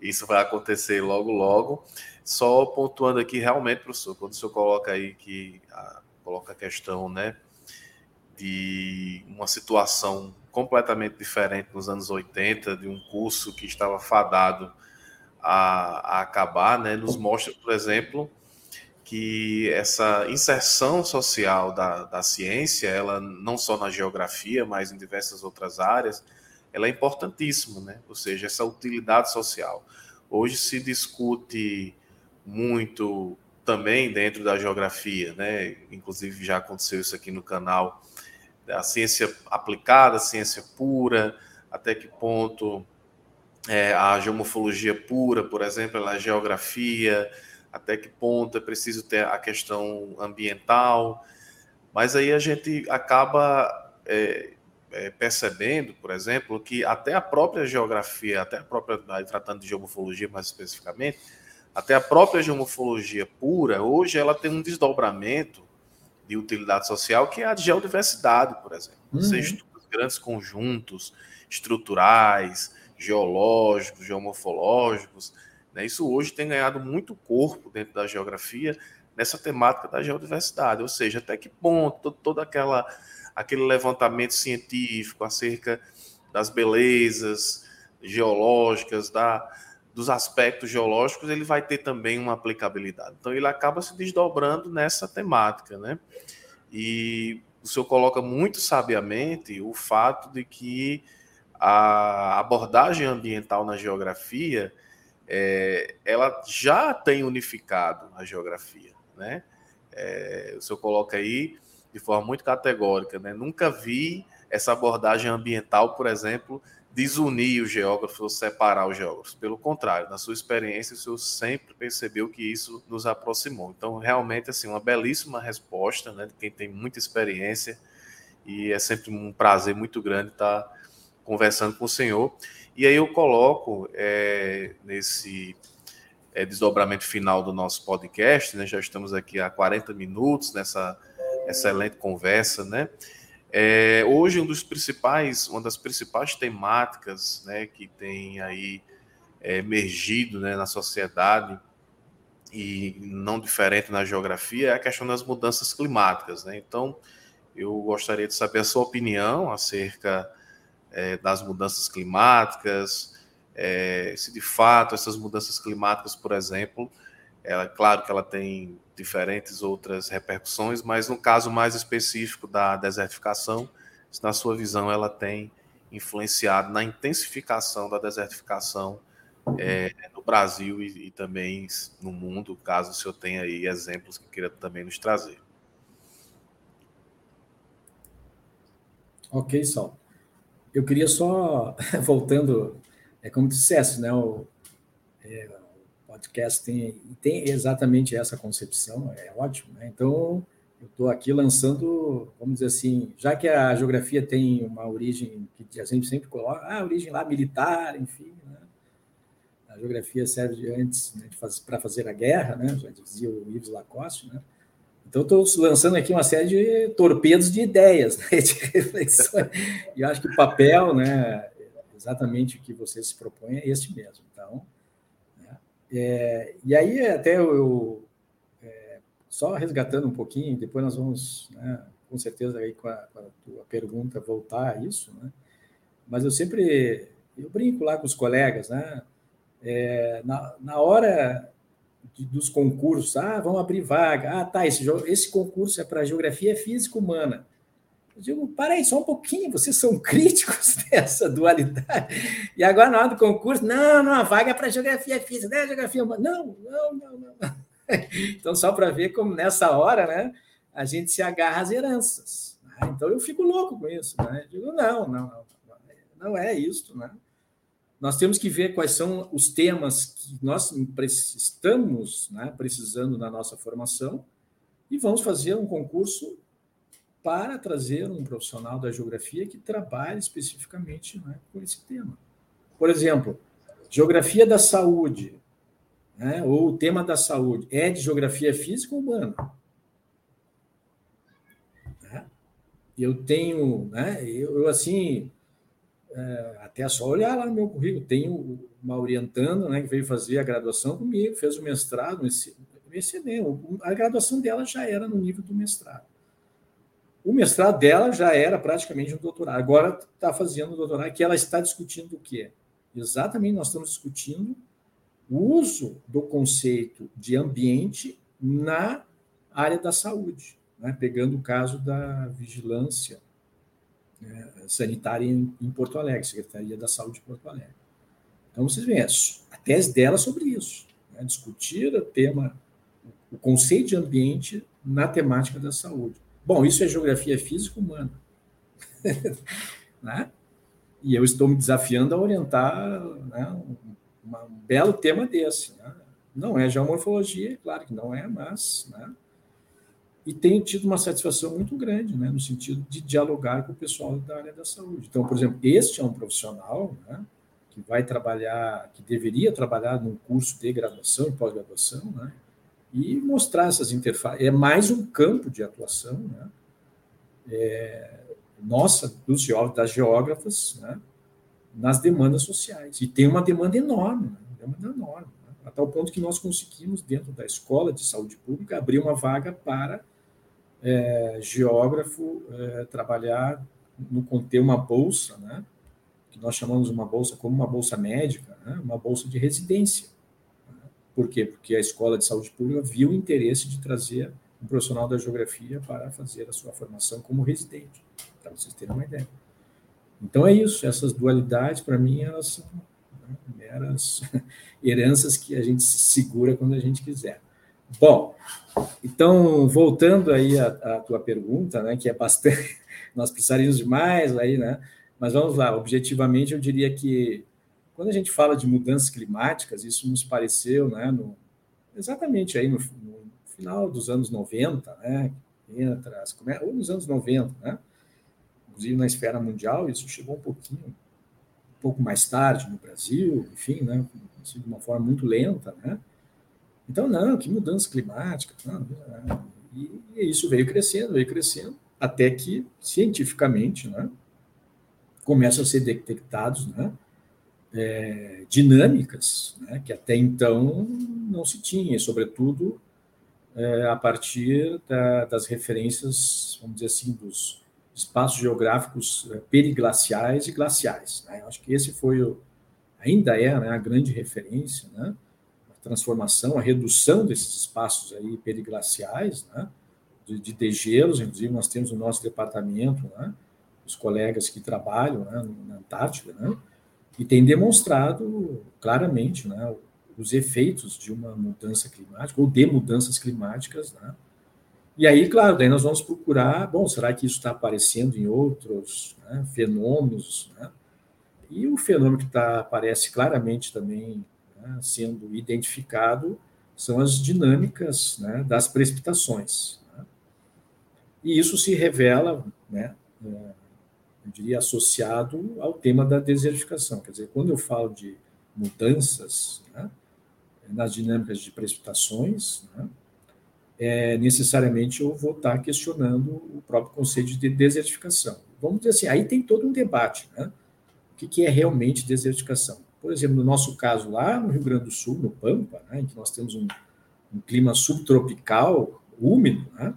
Isso vai acontecer logo, logo. Só pontuando aqui, realmente, professor, quando o senhor coloca aí que a, coloca a questão, né, de uma situação completamente diferente nos anos 80, de um curso que estava fadado a, a acabar, né, nos mostra, por exemplo, que essa inserção social da, da ciência, ela não só na geografia, mas em diversas outras áreas, ela é importantíssima, né? Ou seja, essa utilidade social. Hoje se discute muito também dentro da geografia, né? Inclusive já aconteceu isso aqui no canal a ciência aplicada, a ciência pura, até que ponto é, a geomorfologia pura, por exemplo, a geografia, até que ponto é preciso ter a questão ambiental, mas aí a gente acaba é, é, percebendo, por exemplo, que até a própria geografia, até a própria, tratando de geomorfologia mais especificamente, até a própria geomorfologia pura, hoje ela tem um desdobramento de utilidade social, que é a de geodiversidade, por exemplo. Uhum. Você estuda grandes conjuntos estruturais, geológicos, geomorfológicos. Né? Isso hoje tem ganhado muito corpo dentro da geografia nessa temática da geodiversidade, ou seja, até que ponto todo aquela, aquele levantamento científico acerca das belezas geológicas, da, dos aspectos geológicos, ele vai ter também uma aplicabilidade. Então, ele acaba se desdobrando nessa temática, né? E o senhor coloca muito sabiamente o fato de que a abordagem ambiental na geografia, é, ela já tem unificado a geografia, né? É, o senhor coloca aí de forma muito categórica, né? Nunca vi essa abordagem ambiental, por exemplo, desunir os geógrafos ou separar os geógrafos. Pelo contrário, na sua experiência, o senhor sempre percebeu que isso nos aproximou. Então, realmente, assim, uma belíssima resposta, né, de quem tem muita experiência, e é sempre um prazer muito grande estar conversando com o senhor. E aí eu coloco é, nesse é, desdobramento final do nosso podcast, né, já estamos aqui há 40 minutos nessa excelente conversa, né, é, hoje, um dos principais, uma das principais temáticas né, que tem aí é, emergido né, na sociedade e não diferente na geografia é a questão das mudanças climáticas. Né? Então, eu gostaria de saber a sua opinião acerca é, das mudanças climáticas, é, se de fato essas mudanças climáticas, por exemplo, ela, claro que ela tem diferentes outras repercussões, mas no caso mais específico da desertificação, na sua visão ela tem influenciado na intensificação da desertificação é, no Brasil e, e, também no mundo, caso o senhor tenha aí exemplos que queira também nos trazer. Ok, Sal. Eu queria só, voltando, é como tu disseste, né, o, é, podcast tem, tem exatamente essa concepção, é ótimo. Né? Então, eu estou aqui lançando, vamos dizer assim, já que a geografia tem uma origem que a gente sempre coloca, ah, origem lá militar, enfim, né? a geografia serve de antes né, para fazer a guerra, né? já dizia o Yves Lacoste, né? Então, estou lançando aqui uma série de torpedos de ideias, né? de reflexões. E acho que o papel, né, exatamente o que você se propõe é este mesmo. Então? É, e aí até eu, é, só resgatando um pouquinho, depois nós vamos, né, com certeza, aí com a, com a tua pergunta voltar a isso, né? Mas eu sempre eu brinco lá com os colegas, né? É, na, na hora de, dos concursos, ah, vamos abrir vaga, ah, tá, esse, esse concurso é para geografia física humana. Eu digo, para aí, só um pouquinho, vocês são críticos dessa dualidade. E agora, na hora do concurso, não, não, a vaga é para geografia física, não é geografia humana. Não, não, não, não. Então, só para ver como nessa hora, né, a gente se agarra às heranças. Né? Então, eu fico louco com isso. Né? Eu digo, não, não, não, não é isso, né? nós temos que ver quais são os temas que nós estamos né, precisando na nossa formação e vamos fazer um concurso para trazer um profissional da geografia que trabalhe especificamente né, com esse tema. Por exemplo, geografia da saúde, né, ou o tema da saúde, é de geografia física ou humana? Né? Eu tenho, né, eu, eu assim, é, até só olhar lá no meu currículo. Tenho uma orientanda né, que veio fazer a graduação comigo, fez o mestrado, excelente. A graduação dela já era no nível do mestrado. O mestrado dela já era praticamente um doutorado. Agora está fazendo o doutorado, que ela está discutindo o quê? Exatamente, nós estamos discutindo o uso do conceito de ambiente na área da saúde, né? pegando o caso da vigilância né, sanitária em, em, Porto Alegre, Secretaria da Saúde de Porto Alegre. Então, vocês veem, a tese dela é sobre isso, né, discutir o tema, o conceito de ambiente na temática da saúde. Bom, isso é geografia física humana. né? E eu estou me desafiando a orientar né, um, um, belo tema desse. Né? Não é geomorfologia, claro que não é, mas né, e tenho tido uma satisfação muito grande, né, no sentido de dialogar com o pessoal da área da saúde. Então, por exemplo, este é um profissional né, que vai trabalhar, que deveria trabalhar num curso de graduação e pós-graduação, né, e mostrar essas interfaces. É mais um campo de atuação, né, é, nossa, dos geógrafos, das geógrafas, né, nas demandas sociais. E tem uma demanda enorme, né, demanda enorme, né, a tal ponto que nós conseguimos, dentro da Escola de Saúde Pública, abrir uma vaga para é, geógrafo é, trabalhar no conter uma bolsa, né, que nós chamamos uma bolsa como uma bolsa médica, né, uma bolsa de residência. Por quê? Porque a Escola de Saúde Pública viu o interesse de trazer um profissional da geografia para fazer a sua formação como residente, para vocês terem uma ideia. Então é isso, essas dualidades, para mim, elas são né, meras heranças que a gente se segura quando a gente quiser. Bom, então, voltando aí à, à, tua pergunta, né, que é bastante, nós precisaríamos de mais aí, né? Mas vamos lá, objetivamente eu diria que quando a gente fala de mudanças climáticas, isso nos pareceu, né, no, exatamente aí no, no, final dos anos 90, né, entra as, ou nos anos 90, né? Inclusive na esfera mundial, isso chegou um pouquinho, um pouco mais tarde no Brasil, enfim, né, assim, de uma forma muito lenta, né? Então, não, que mudança climática. Não, e, e, isso veio crescendo, veio crescendo, até que, cientificamente, né, começam a ser detectados né, é, dinâmicas né, que até então não se tinha, sobretudo é, a partir da, das referências, vamos dizer assim, dos espaços geográficos é, periglaciais e glaciais. Né? Acho que esse foi o, ainda é né, a grande referência, né? transformação, a redução desses espaços aí periglaciais, né, de, de degelos, inclusive nós temos o nosso departamento, né, os colegas que trabalham né, na Antártida, né, e tem demonstrado claramente né, os efeitos de uma mudança climática ou de mudanças climáticas, né, e aí, claro, daí nós vamos procurar, bom, será que isso está aparecendo em outros né, fenômenos, né? E o fenômeno que tá, aparece claramente também né, sendo identificado são as dinâmicas né, das precipitações. E isso se revela, né, é, eu diria, associado ao tema da desertificação. Quer dizer, quando eu falo de mudanças né, nas dinâmicas de precipitações, né, é, necessariamente eu vou estar questionando o próprio conceito de desertificação. Vamos dizer assim, aí tem todo um debate, né? O que é realmente desertificação? Por exemplo, no nosso caso lá no Rio Grande do Sul, no Pampa, né, em que nós temos um, um clima subtropical, úmido, né,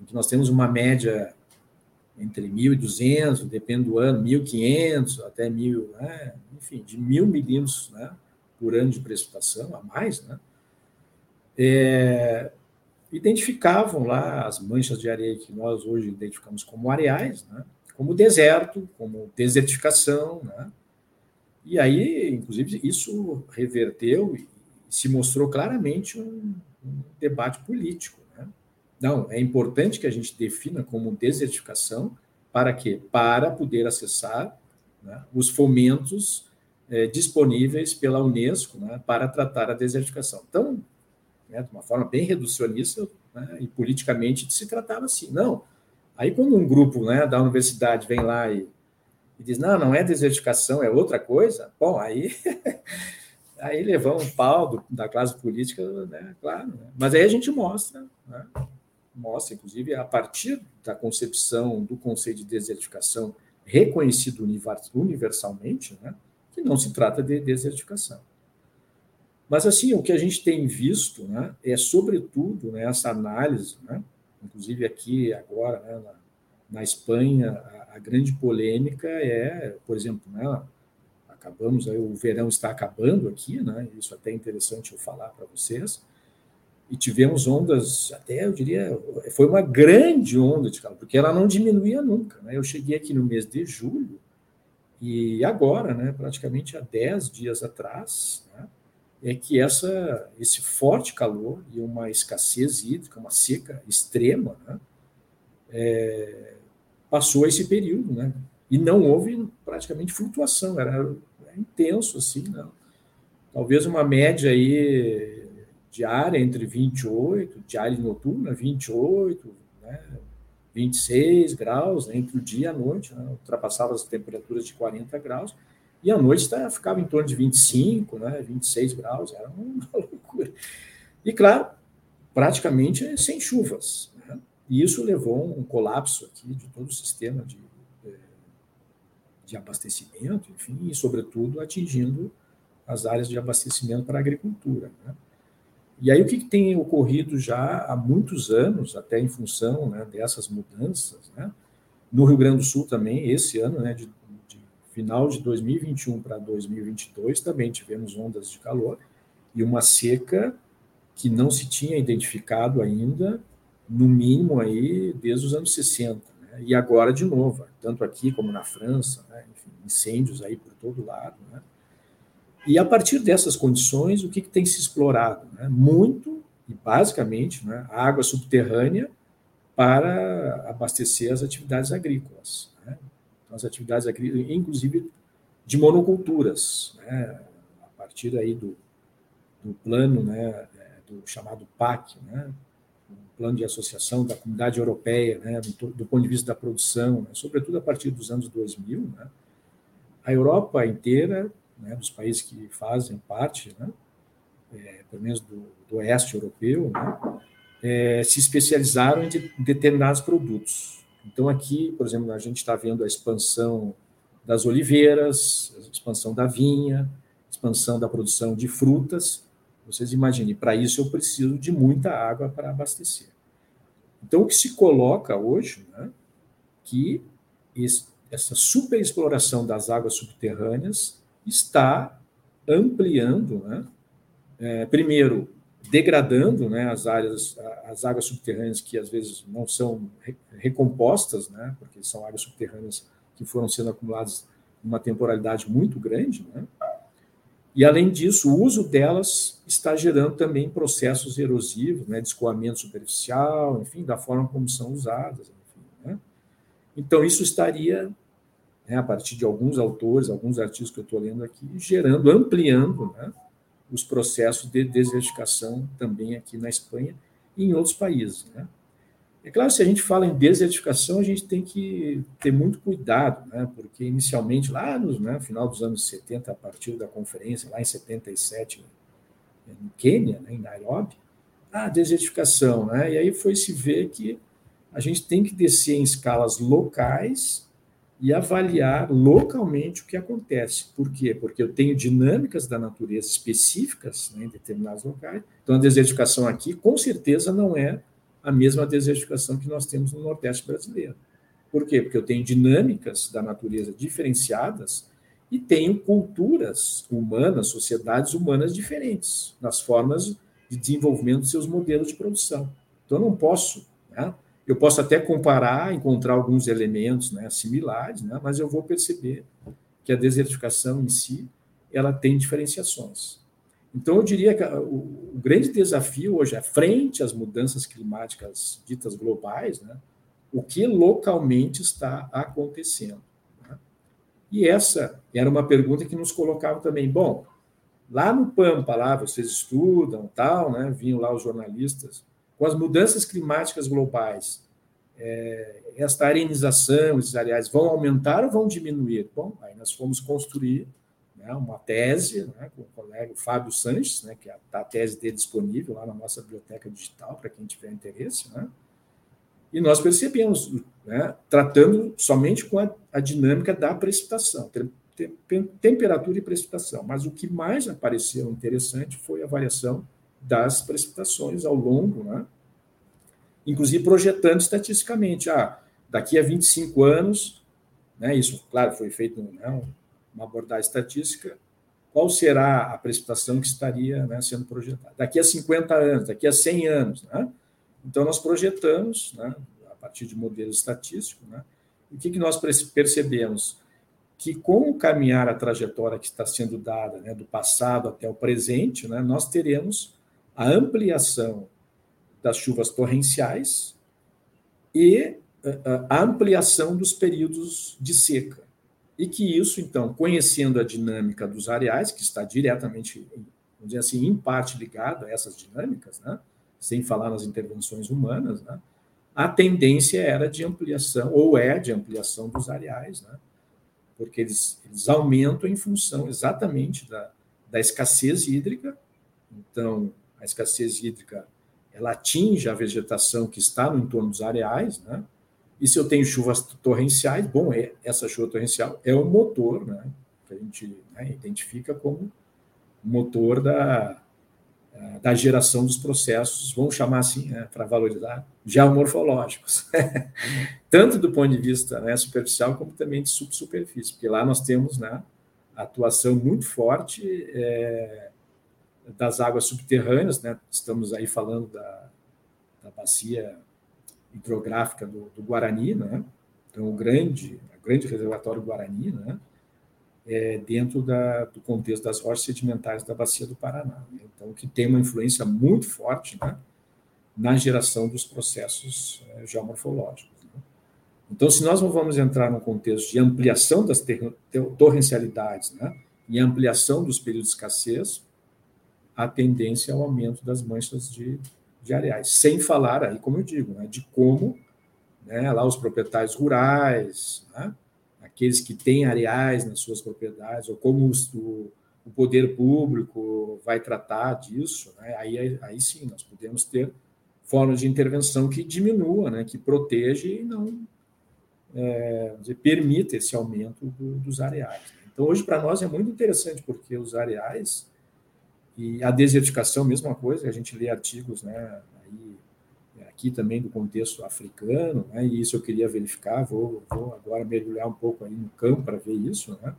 em que nós temos uma média entre 1.200, depende do ano, 1.500 até 1.000, né, enfim, de 1.000 milímetros né, por ano de precipitação, a mais, né, é, identificavam lá as manchas de areia que nós hoje identificamos como areais, né, como deserto, como desertificação, né, e aí, inclusive, isso reverteu e se mostrou claramente um, um debate político. Não, é importante que a gente defina como desertificação para quê? Para poder acessar né, os fomentos é, disponíveis pela Unesco né, para tratar a desertificação. Então, né, de uma forma bem reducionista né, e politicamente se tratava assim. Não. Aí, quando um grupo né, da universidade vem lá e e diz, não, não é desertificação, é outra coisa, bom, aí, aí levamos um pau do, da classe política, né, claro. Né? Mas aí a gente mostra, né, mostra, inclusive, a partir da concepção do conceito de desertificação reconhecido universalmente, né, que não se trata de desertificação. Mas, assim, o que a gente tem visto né, é, sobretudo, né, essa análise, né, inclusive aqui agora, né, na, na Espanha, a grande polêmica é, por exemplo, né, acabamos, aí, o verão está acabando aqui, né, isso até é interessante eu falar para vocês, e tivemos ondas, até eu diria, foi uma grande onda de calor, porque ela não diminuía nunca. Né? Eu cheguei aqui no mês de julho, e agora, né, praticamente há 10 dias atrás, né, é que essa, esse forte calor e uma escassez hídrica, uma seca extrema, né, é, passou esse período, né? E não houve praticamente flutuação, era, era intenso assim, né? Talvez uma média aí diária entre 28, diária noturna, 28, né? 26 graus né? entre o dia e a noite, né? ultrapassava as temperaturas de 40 graus, e a noite tá, ficava em torno de 25, né? 26 graus, era uma loucura. E claro, praticamente sem chuvas. E isso levou a um colapso aqui de todo o sistema de, é, de abastecimento, enfim, e, sobretudo, atingindo as áreas de abastecimento para a agricultura. Né? E aí o que, tem ocorrido já há muitos anos, até em função né, dessas mudanças, né? no Rio Grande do Sul também, esse ano, né, de, de final de 2021 para 2022, também tivemos ondas de calor e uma seca que não se tinha identificado ainda no mínimo aí desde os anos 60, né? e agora de novo, tanto aqui como na França, né? Enfim, incêndios aí por todo lado. Né? E a partir dessas condições, o que, que tem se explorado? Né? Muito e basicamente né, a água subterrânea para abastecer as atividades agrícolas. Né? Então, as atividades agrícolas, inclusive de monoculturas, né? a partir aí do, do plano né, do chamado PAC, né? plano de associação da comunidade europeia, né, do, do, ponto de vista da produção, né, sobretudo a partir dos anos 2000, né, a Europa inteira, né, dos países que fazem parte, né, é, pelo menos do, do oeste europeu, né, é, se especializaram em de, determinados produtos. Então, aqui, por exemplo, a gente está vendo a expansão das oliveiras, a expansão da vinha, expansão da produção de frutas, vocês imaginem, para isso eu preciso de muita água para abastecer. Então, o que se coloca hoje, né, que esse, essa superexploração das águas subterrâneas está ampliando, né, é, primeiro, degradando né, as áreas, as águas subterrâneas que às vezes não são recompostas, né, porque são águas subterrâneas que foram sendo acumuladas numa temporalidade muito grande, né, e, além disso, o uso delas está gerando também processos erosivos, né, de escoamento superficial, enfim, da forma como são usadas. Enfim, né? Então, isso estaria, né, a partir de alguns autores, alguns artigos que eu estou lendo aqui, gerando, ampliando né, os processos de desertificação também aqui na Espanha e em outros países. Né? É claro, se a gente fala em desertificação, a gente tem que ter muito cuidado, né? porque inicialmente, lá no né, final dos anos 70, a partir da conferência, lá em 77, no Quênia, né, em Nairobi, a desertificação. Né? E aí foi se ver que a gente tem que descer em escalas locais e avaliar localmente o que acontece. Por quê? Porque eu tenho dinâmicas da natureza específicas né, em determinados locais. Então, a desertificação aqui, com certeza, não é a mesma desertificação que nós temos no Nordeste brasileiro. Por quê? Porque eu tenho dinâmicas da natureza diferenciadas e tenho culturas humanas, sociedades humanas diferentes nas formas de desenvolvimento dos seus modelos de produção. Então, eu não posso, né? Eu posso até comparar, encontrar alguns elementos né, similares, né, mas eu vou perceber que a desertificação em si ela tem diferenciações. Então, eu diria que o, grande desafio hoje é, frente às mudanças climáticas ditas globais, né, o que localmente está acontecendo. Né? E essa era uma pergunta que nos colocava também. Bom, lá no Pampa, lá vocês estudam, tal, né, vinham lá os jornalistas, com as mudanças climáticas globais, é, esta arenização, esses areais vão aumentar ou vão diminuir? Bom, aí nós fomos construir né, uma tese né, com o colega Fábio Sanches, né, que está a tese dele disponível lá na nossa biblioteca digital, para quem tiver interesse. Né, e nós percebemos, né, tratando somente com a, a dinâmica da precipitação, temperatura e precipitação. Mas o que mais apareceu interessante foi a variação das precipitações ao longo, né, inclusive projetando estatisticamente. Ah, daqui a 25 anos, né, isso, claro, foi feito né, uma abordagem estatística, qual será a precipitação que estaria né, sendo projetada? Daqui a 50 anos, daqui a 100 anos. Né? Então, nós projetamos, né, a partir de modelos estatísticos, né, o que, que nós percebemos? Que com o caminhar a trajetória que está sendo dada né, do passado até o presente, né, nós teremos a ampliação das chuvas torrenciais e eh, eh, a ampliação dos períodos de seca e que isso, então, conhecendo a dinâmica dos areais, que está diretamente, vamos dizer assim, em parte ligado a essas dinâmicas, né? sem falar nas intervenções humanas, né? a tendência era de ampliação, ou é de ampliação dos areais, né? porque eles, eles aumentam em função exatamente da, da escassez hídrica. Então, a escassez hídrica ela atinge a vegetação que está no entorno dos areais, né? E se eu tenho chuvas torrenciais, bom, é, essa chuva torrencial é o motor, né, que a gente né, identifica como motor da, da geração dos processos, vamos chamar assim, né, para valorizar, geomorfológicos. Tanto do ponto de vista né, superficial, como também de subsuperfície, porque lá nós temos né, atuação muito forte é, das águas subterrâneas, né, estamos aí falando da, da bacia hidrográfica do, do Guarani, né? então o grande, o grande reservatório Guarani, né? é dentro da, do contexto das rochas sedimentares da bacia do Paraná. Né? Então, que tem uma influência muito forte né? na geração dos processos é, geomorfológicos. Né? Então, se nós vamos entrar num contexto de ampliação das torrencialidades né? e ampliação dos períodos de escassez, a tendência é o aumento das manchas de de areais, sem falar aí, como eu digo, né, de como né, lá os proprietários rurais, né, aqueles que têm areais nas suas propriedades, ou como os, o, o, poder público vai tratar disso, né, aí, aí sim nós podemos ter formas de intervenção que diminua, né, que proteja e não é, permita esse aumento do, dos areais. Então, hoje, para nós, é muito interessante, porque os areais e a desertificação, mesma coisa, a gente lê artigos, né, aí, aqui também do contexto africano, né, e isso eu queria verificar, vou, vou agora mergulhar um pouco aí no campo para ver isso, né,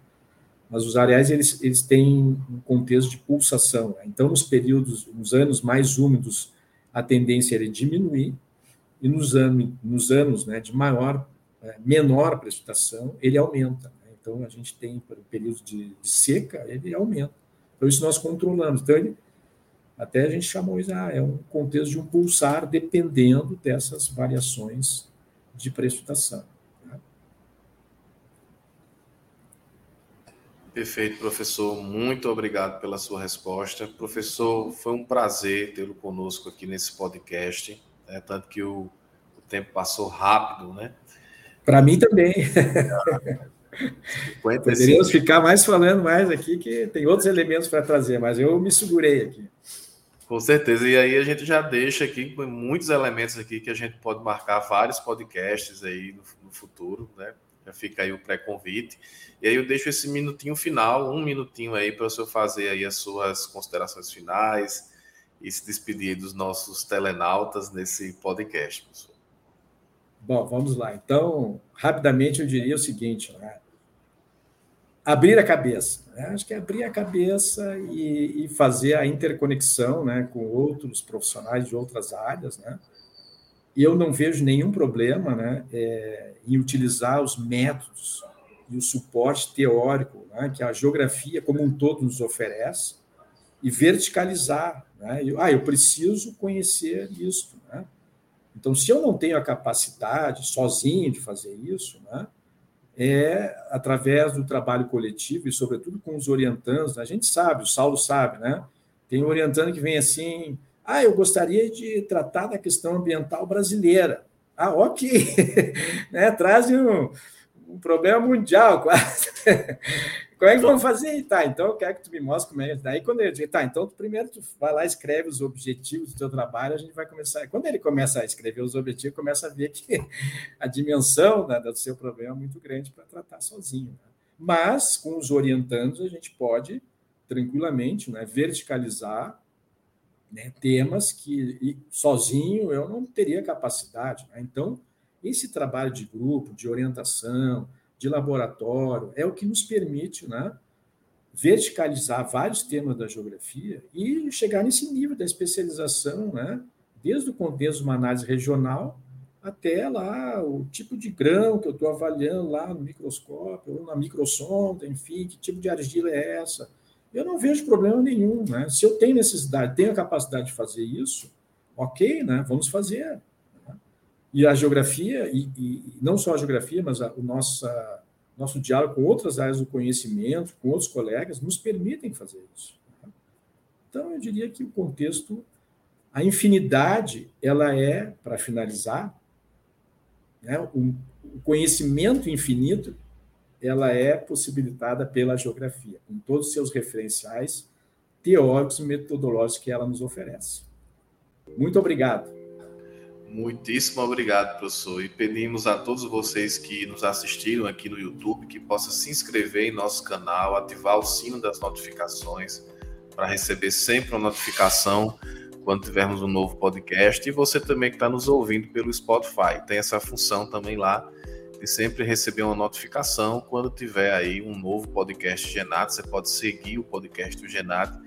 mas os areais, eles, eles têm um contexto de pulsação, né, então nos períodos, nos anos mais úmidos, a tendência era diminuir, e nos, anos, nos anos né, de maior, é, menor precipitação, ele aumenta. Né, então, a gente tem períodos de, de seca, ele aumenta. Então, isso nós controlamos. Então, ele, até a gente chamou isso, ah, é um contexto de um pulsar dependendo dessas variações de precipitação. Né? Perfeito, professor. Muito obrigado pela sua resposta. Professor, foi um prazer tê-lo conosco aqui nesse podcast. Né? Tanto que o, o tempo passou rápido, né? Para mim também. Poderíamos ficar mais falando mais aqui, que tem outros elementos para trazer, mas eu me segurei aqui. Com certeza. E aí a gente já deixa aqui muitos elementos aqui que a gente pode marcar vários podcasts aí no, no futuro, né? Já fica aí o pré-convite. E aí eu deixo esse minutinho final, um minutinho aí para o senhor fazer aí as suas considerações finais e se despedir dos nossos telenautas nesse podcast, professor. Bom, vamos lá. Então, rapidamente eu diria o seguinte, né? Abrir a cabeça. Né? Acho que é abrir a cabeça e, e, fazer a interconexão né, com outros profissionais de outras áreas. Né? E eu não vejo nenhum problema né, é, em utilizar os métodos e o suporte teórico né, que a geografia como um todo nos oferece e verticalizar. Né? Eu, ah, eu preciso conhecer isso. Né? Então, se eu não tenho a capacidade sozinho de fazer isso, né, é através do trabalho coletivo e, sobretudo, com os orientandos. A gente sabe, o Saulo sabe, né? Tem um orientando que vem assim: ah, eu gostaria de tratar da questão ambiental brasileira. Ah, ok. né? Traz um, um problema mundial quase. Como é que vamos fazer? Tá, então eu quero que tu me mostre como é. Daí quando eu digo, tá, então primeiro tu vai lá escreve os objetivos do teu trabalho, a gente vai começar. Quando ele começa a escrever os objetivos, começa a ver que a dimensão né, do seu problema é muito grande para tratar sozinho. Né? Mas com os orientandos a gente pode tranquilamente né, verticalizar né, temas que sozinho eu não teria capacidade. Né? Então, esse trabalho de grupo, de orientação, de laboratório, é o que nos permite né, verticalizar vários temas da geografia e chegar nesse nível da especialização, né, desde o contexto de uma análise regional até lá o tipo de grão que eu estou avaliando lá no microscópio, ou na microsonda, enfim, que tipo de argila é essa. Eu não vejo problema nenhum. Né? Se eu tenho necessidade, tenho a capacidade de fazer isso, ok, né? vamos fazer. E a geografia, e, e não só a geografia, mas a, o nossa, nosso diálogo com outras áreas do conhecimento, com outros colegas, nos permitem fazer isso. Então, eu diria que o contexto, a infinidade, ela é, para finalizar, né, o conhecimento infinito, ela é possibilitada pela geografia, com todos os seus referenciais teóricos e metodológicos que ela nos oferece. Muito obrigado. Muitíssimo obrigado, professor. E pedimos a todos vocês que nos assistiram aqui no YouTube que possam se inscrever em nosso canal, ativar o sino das notificações para receber sempre uma notificação quando tivermos um novo podcast. E você também que está nos ouvindo pelo Spotify, tem essa função também lá de sempre receber uma notificação quando tiver aí um novo podcast Genato. Você pode seguir o podcast do Genato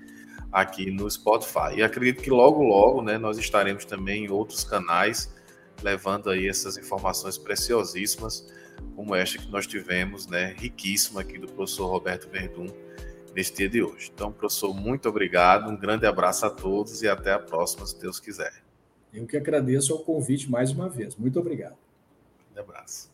aqui no Spotify. E acredito que logo, logo, né, nós estaremos também em outros canais levando aí essas informações preciosíssimas, como esta que nós tivemos, né, riquíssima aqui do professor Roberto Verdun neste dia de hoje. Então, professor, muito obrigado, um grande abraço a todos e até a próxima, se Deus quiser. Eu que agradeço o convite mais uma vez. Muito obrigado. Um abraço.